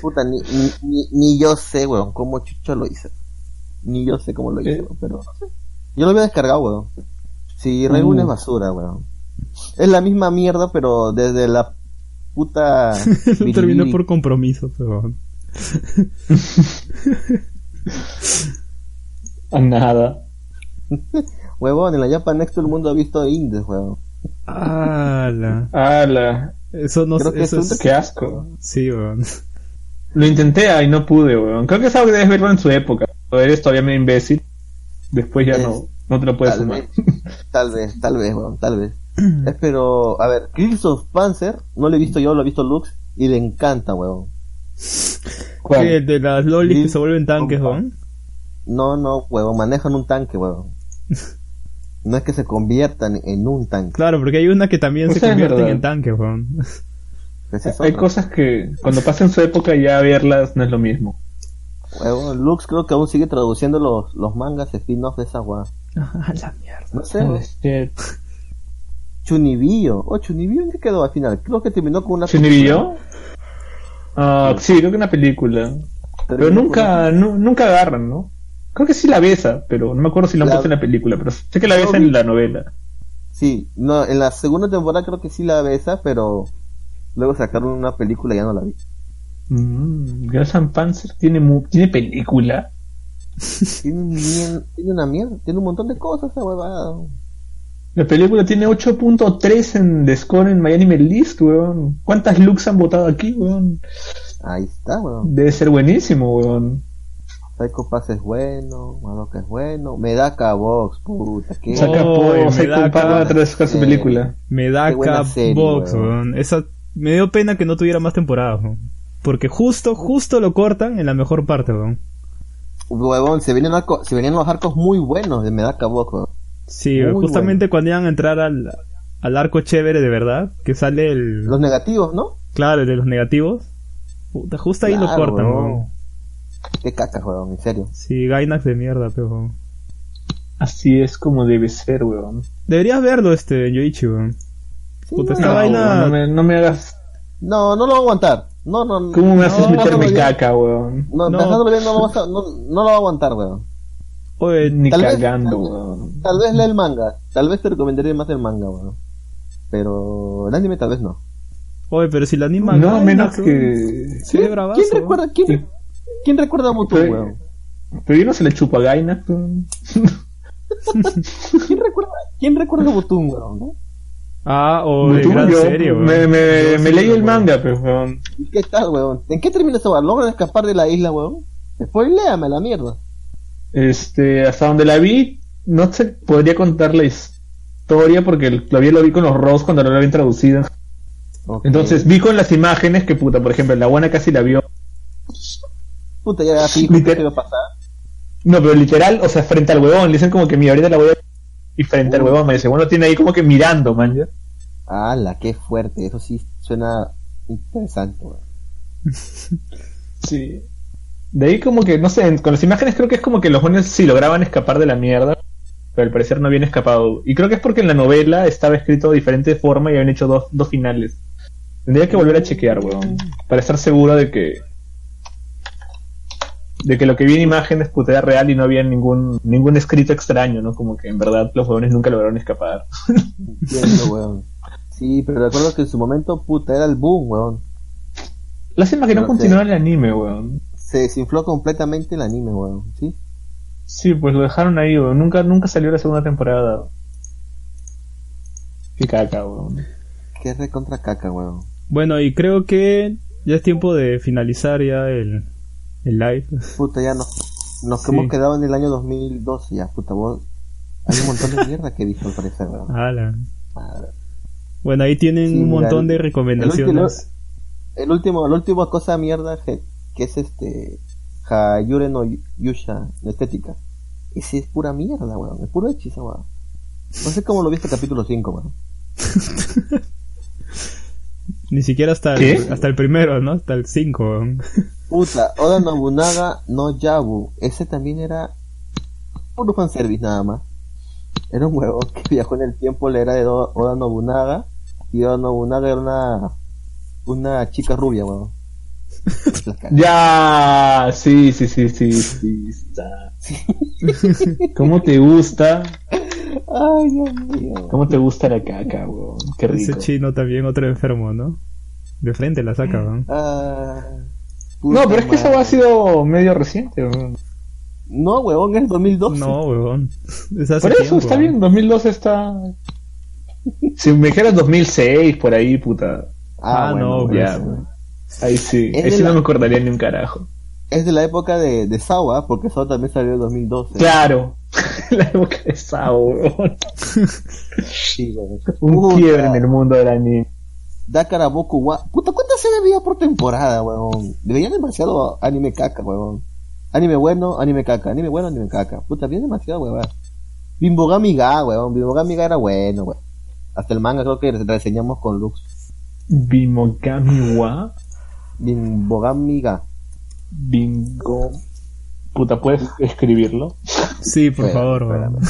Puta, ni, ni, ni, ni yo sé, weón, cómo chucho lo hice. Ni yo sé cómo lo hice, Eh. weón, pero no sé. Yo lo había descargado, weón. Si Railgun Uh. es basura, weón. Es la misma mierda, pero desde la puta... Lo terminó por compromiso, weón. A nada. Huevón, en la Japan Next todo el mundo ha visto indies, huevón. ¡Hala! Ala, Eso no Creo que eso es qué asco. Sí, weón. Lo intenté y no pude, weón. Creo que es algo que debes verlo en su época. O eres todavía medio imbécil. Después ya Es- no, no te lo puedes Tal vez, tal vez, tal vez, huevón, tal vez. Pero, a ver, Christoph Panzer, no lo he visto yo, lo ha visto Lux, y le encanta, huevón. ¿Cuál? Sí, de las lolis que se vuelven tanques, weón. No, no, huevón, manejan un tanque, huevón. No es que se conviertan en un tanque. Claro, porque hay una que también se convierten en tanques, weón. Es Hay cosas que cuando pasen su época ya verlas no es lo mismo. Lux creo que aún sigue traduciendo los, los mangas spin-off de esa hueá. Ah, la mierda. No sé, Chunibillo. Oh, Chunibillo, ¿en qué quedó al final? Creo que terminó con una... ¿Chunibillo? Ah, sí, creo que una película. Pero nunca, nu- nunca agarran, ¿no? Creo que sí la besa, pero no me acuerdo si la han La- puesto en la película, pero sé que la besa en la novela. Sí, no, en la segunda temporada creo que sí la besa, pero luego sacaron una película y ya no la vi. Mm, Panzer tiene, mu- tiene película. Tiene, un tiene una mierda, tiene un montón de cosas esa huevada. La película tiene 8.3 en de score en Miami List, weón. ¿Cuántas looks han votado aquí, weón? Ahí está, weón. Debe ser buenísimo, weón. Psycho Pass es bueno, Madoka es bueno, Medaka Box, puta, qué... Saca Oh, po, me se da compara cara. tras su película. Me da Qué buena serie, Box, weón. weón. Esa me dio pena que no tuviera más temporadas, weón. Porque justo, justo lo cortan en la mejor parte, weón. Huevón, se vienen, arco- se venían los arcos muy buenos de Medaka Box, weón. Sí, Muy justamente cuando iban a entrar al, al arco chévere de verdad, que sale el... Los negativos, ¿no? Claro, el de los negativos. Puta, justo ahí lo cortan, weón. weón. Qué caca, weón, en serio. Sí, Gainax de mierda, pero... weón. Así es como debe ser, weón. Deberías verlo, este, Yoichi, weón. Sí, Puta, no, esta No, vaina... no, me, no me hagas. no, no lo voy a aguantar. No, no, ¿Cómo me no, haces no, meterme no, caca, weón? No, No. dejándolo bien no lo, vas a- no, no lo va a aguantar, weón. Oye, Ni Tal vez- cagando, weón. Tal vez lee el manga. Tal vez te recomendaría más el manga, weón. Pero el anime tal vez no. oye, pero si la anima No, Gainax, menos que. Sí, de bravazo, ¿Quién recuerda, quién, quién recuerda a Mutun, Pero- weón? Pero yo no se le chupo a Gaina, weón. ¿Quién recuerda, quién recuerda a Mutun, weón? Ah, o de gran yo serie, weón. me, me, Yo me sí leí el manga, pues, weón. ¿Y qué tal, weón? ¿En qué termina esa weón? ¿Logran escapar de la isla, weón? Después léame la mierda. Este, hasta donde la vi, no se podría contar la historia porque todavía lo vi con los ROS cuando no lo habían traducido. Entonces vi con las imágenes que puta, por ejemplo, la buena casi la vio. Puta, ya fijo, Liter- ¿qué iba a pasar? No, pero literal, o sea, frente al huevón, le dicen como que mi ahorita la voy a... Y frente al Uy. huevón me dice, bueno, tiene ahí como que mirando, man. ¿ya? ¡Hala, qué fuerte! Eso sí suena interesante, weón. Sí. De ahí como que, no sé, con las imágenes creo que es como que los buenos sí lograban escapar de la mierda, pero al parecer no habían escapado. Y creo que es porque en la novela estaba escrito de diferente forma y habían hecho dos, dos finales. Tendría que volver a chequear, weón, para estar seguro de que de que lo que vi en imágenes puta era real y no había ningún ningún escrito extraño, ¿no? Como que en verdad los huevones nunca lograron escapar. Entiendo, weón. Sí, pero recuerdo que en su momento, puta, era el boom, weón. Lástima que no, No el anime, weón. Se desinfló completamente el anime, weón. ¿Sí? Sí, pues lo dejaron ahí, weón. Nunca, nunca salió la segunda temporada. Qué caca, weón. Qué recontra caca, weón. Bueno, y creo que ya es tiempo de finalizar ya el, el live. Puta, ya nos, nos Sí. hemos quedado en el año 2012, ya, puta, vos. Hay un montón de mierda que he visto al parecer, weón. Ala. Madre. Bueno, ahí tienen Sí, un mira, montón de el- recomendaciones. El último, la última cosa mierda que, que es este Hayure no Yusha, la estética. Ese es pura mierda, weón. Es puro hechizo, weón. No sé cómo lo viste el capítulo 5, weón. Ni siquiera hasta ¿Qué? el, hasta el primero, ¿no? Hasta el 5. Puta, Oda Nobunaga no Yabu. Ese también era puro fanservice nada más. Era un huevón que viajó en el tiempo, le era de Oda Nobunaga. Y Oda Nobunaga era una, una chica rubia, weón. La cagué. Ya, sí, sí, sí, sí, sí. está. ¿Cómo te gusta? Ay, Dios mío. ¿Cómo te gusta la caca, weón? Qué Ese rico. chino también, otro enfermo, ¿no? De frente la saca, ¿no? Ah, No, pero es que eso ha sido medio reciente. weón. No, huevón, es 2012. No, huevón. Es hace Por eso tiempo, está weón. bien, 2012 está. Si me dijeras 2006, por ahí, puta. Ah, no, bueno, Ya, pues, weón. Ahí sí, Es ahí sí la- no me acordaría ni un carajo. Es de la época de, de Sawa, porque Sawa también salió en 2012. Claro, la época de Sao, weón. Sí, huevón. Un Puta, quiebre en el mundo del anime. Dakara Boku wa... Puta, ¿cuántas series veía por temporada, huevón? Veía demasiado anime caca, huevón. Anime bueno, anime caca. Anime bueno, anime caca. Puta, veía demasiado, huevón. Bimbogami Ga, huevón. Bimbogami Ga era bueno, huevón. Hasta el manga creo que re- reseñamos con Lux. Bimogami wa Bimbogami Ga. Bingo. Puta, ¿puedes escribirlo? Sí, por Espera, favor, espera. weón.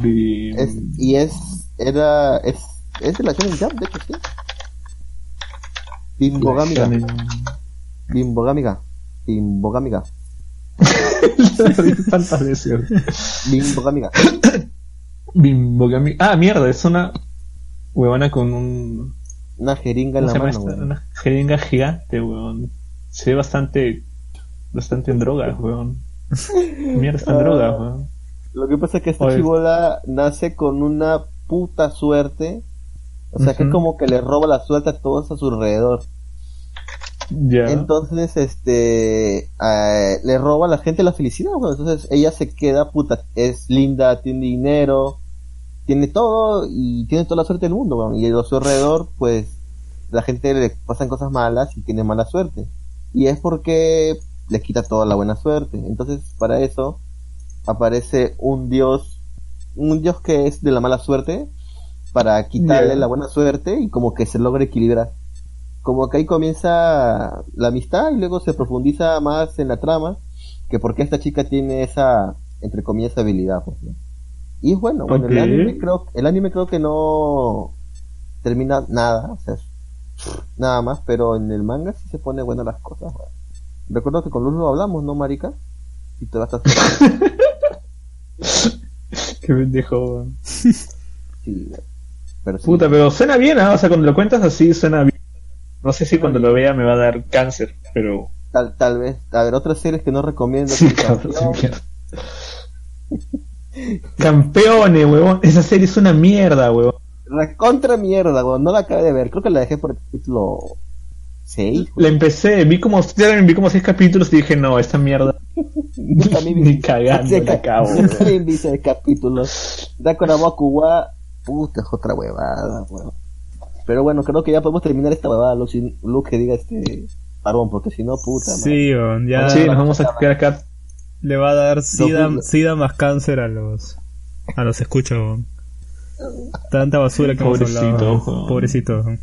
Bim- Es, y es, era, es, es de la Shonen Jump, de hecho, sí. Bimbogami Ga. Tantas veces. Bimbogami Ga. Bimbogami. Ah, mierda, es una huevona con un. Una jeringa en ¿Cómo la mano, huevón. Una jeringa gigante, weón. Se ve bastante. Bastante en drogas, weón. Mierda, está en drogas, weón. Lo que pasa es que esta Oye. chibola nace con una puta suerte. O sea, que es Ujú. como que le roba la suerte a todos a su alrededor. Ya. Entonces, este, eh, le roba a la gente la felicidad. weón. Entonces, ella se queda puta, es linda, tiene dinero, tiene todo y tiene toda la suerte del mundo. weón. Y a su alrededor, pues, la gente le pasan cosas malas y tiene mala suerte. Y es porque le quita toda la buena suerte. Entonces, para eso, aparece un dios, un dios que es de la mala suerte, para quitarle la buena suerte y como que se logra equilibrar. Como que ahí comienza la amistad y luego se profundiza más en la trama, que porque esta chica tiene esa, entre comillas, habilidad. Pues, ¿no? Y bueno, bueno, el anime creo, el anime creo que no termina nada, o sea, nada más, pero en el manga sí se pone buenas las cosas. Recuerdo que con Luz lo hablamos, ¿no, marica? Y te vas a Qué pendejo, weón. Sí. Pero sí. Puta, pero suena bien, ¿ah? O sea, cuando lo cuentas así suena bien. No sé si cuando lo vea me va a dar cáncer, pero. Tal, tal vez. A ver, otras series que no recomiendo. Sí, cabrón. Campeones, huevón. Esa serie es una mierda, huevón. Recontra mierda, weón. No la acabé de ver. Creo que la dejé por el capítulo 6. La empecé, vi como, vi como seis capítulos y dije, no, esta mierda. Ni cagando la acabo, vi ese capítulo. Dakora Boku wa... Puta, es otra huevada, weón. Pero bueno, creo que ya podemos terminar esta huevada, Luke, Luke que diga este parón, porque si no, puta. Sí, weón, ya Sí, nos vamos a quedar acá. le va a dar sida, sida más cáncer a los a los escuchos. weón. Tanta basura que hemos Pobrecito, hablado. weón. Pobrecito. weón.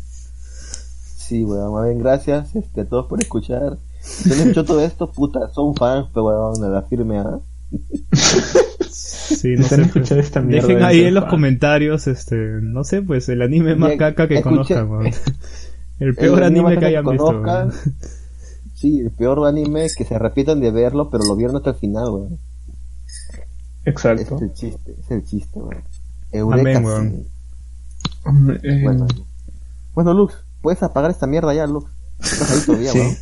Sí, weón. Más bien, gracias este, a todos por escuchar. Si no escuchó todo esto, puta, son fans, pero weón, de la firme, ¿ah? Sí, no Están sé, escuchando pues, esta mierda Dejen de ahí en los comentarios, este, no sé, pues el anime más caca que escuché- conozcan. El peor El anime que hayan visto. Sí, el peor anime que se repitan de verlo, pero lo vieron hasta el final, weón. Exacto. Es el chiste, es el chiste, weón. Eureka, Amén, sí. weón. Hombre, eh, Bueno, bueno, Lux, puedes apagar esta mierda ya, Lux. Estás ahí todavía, Sí. weón.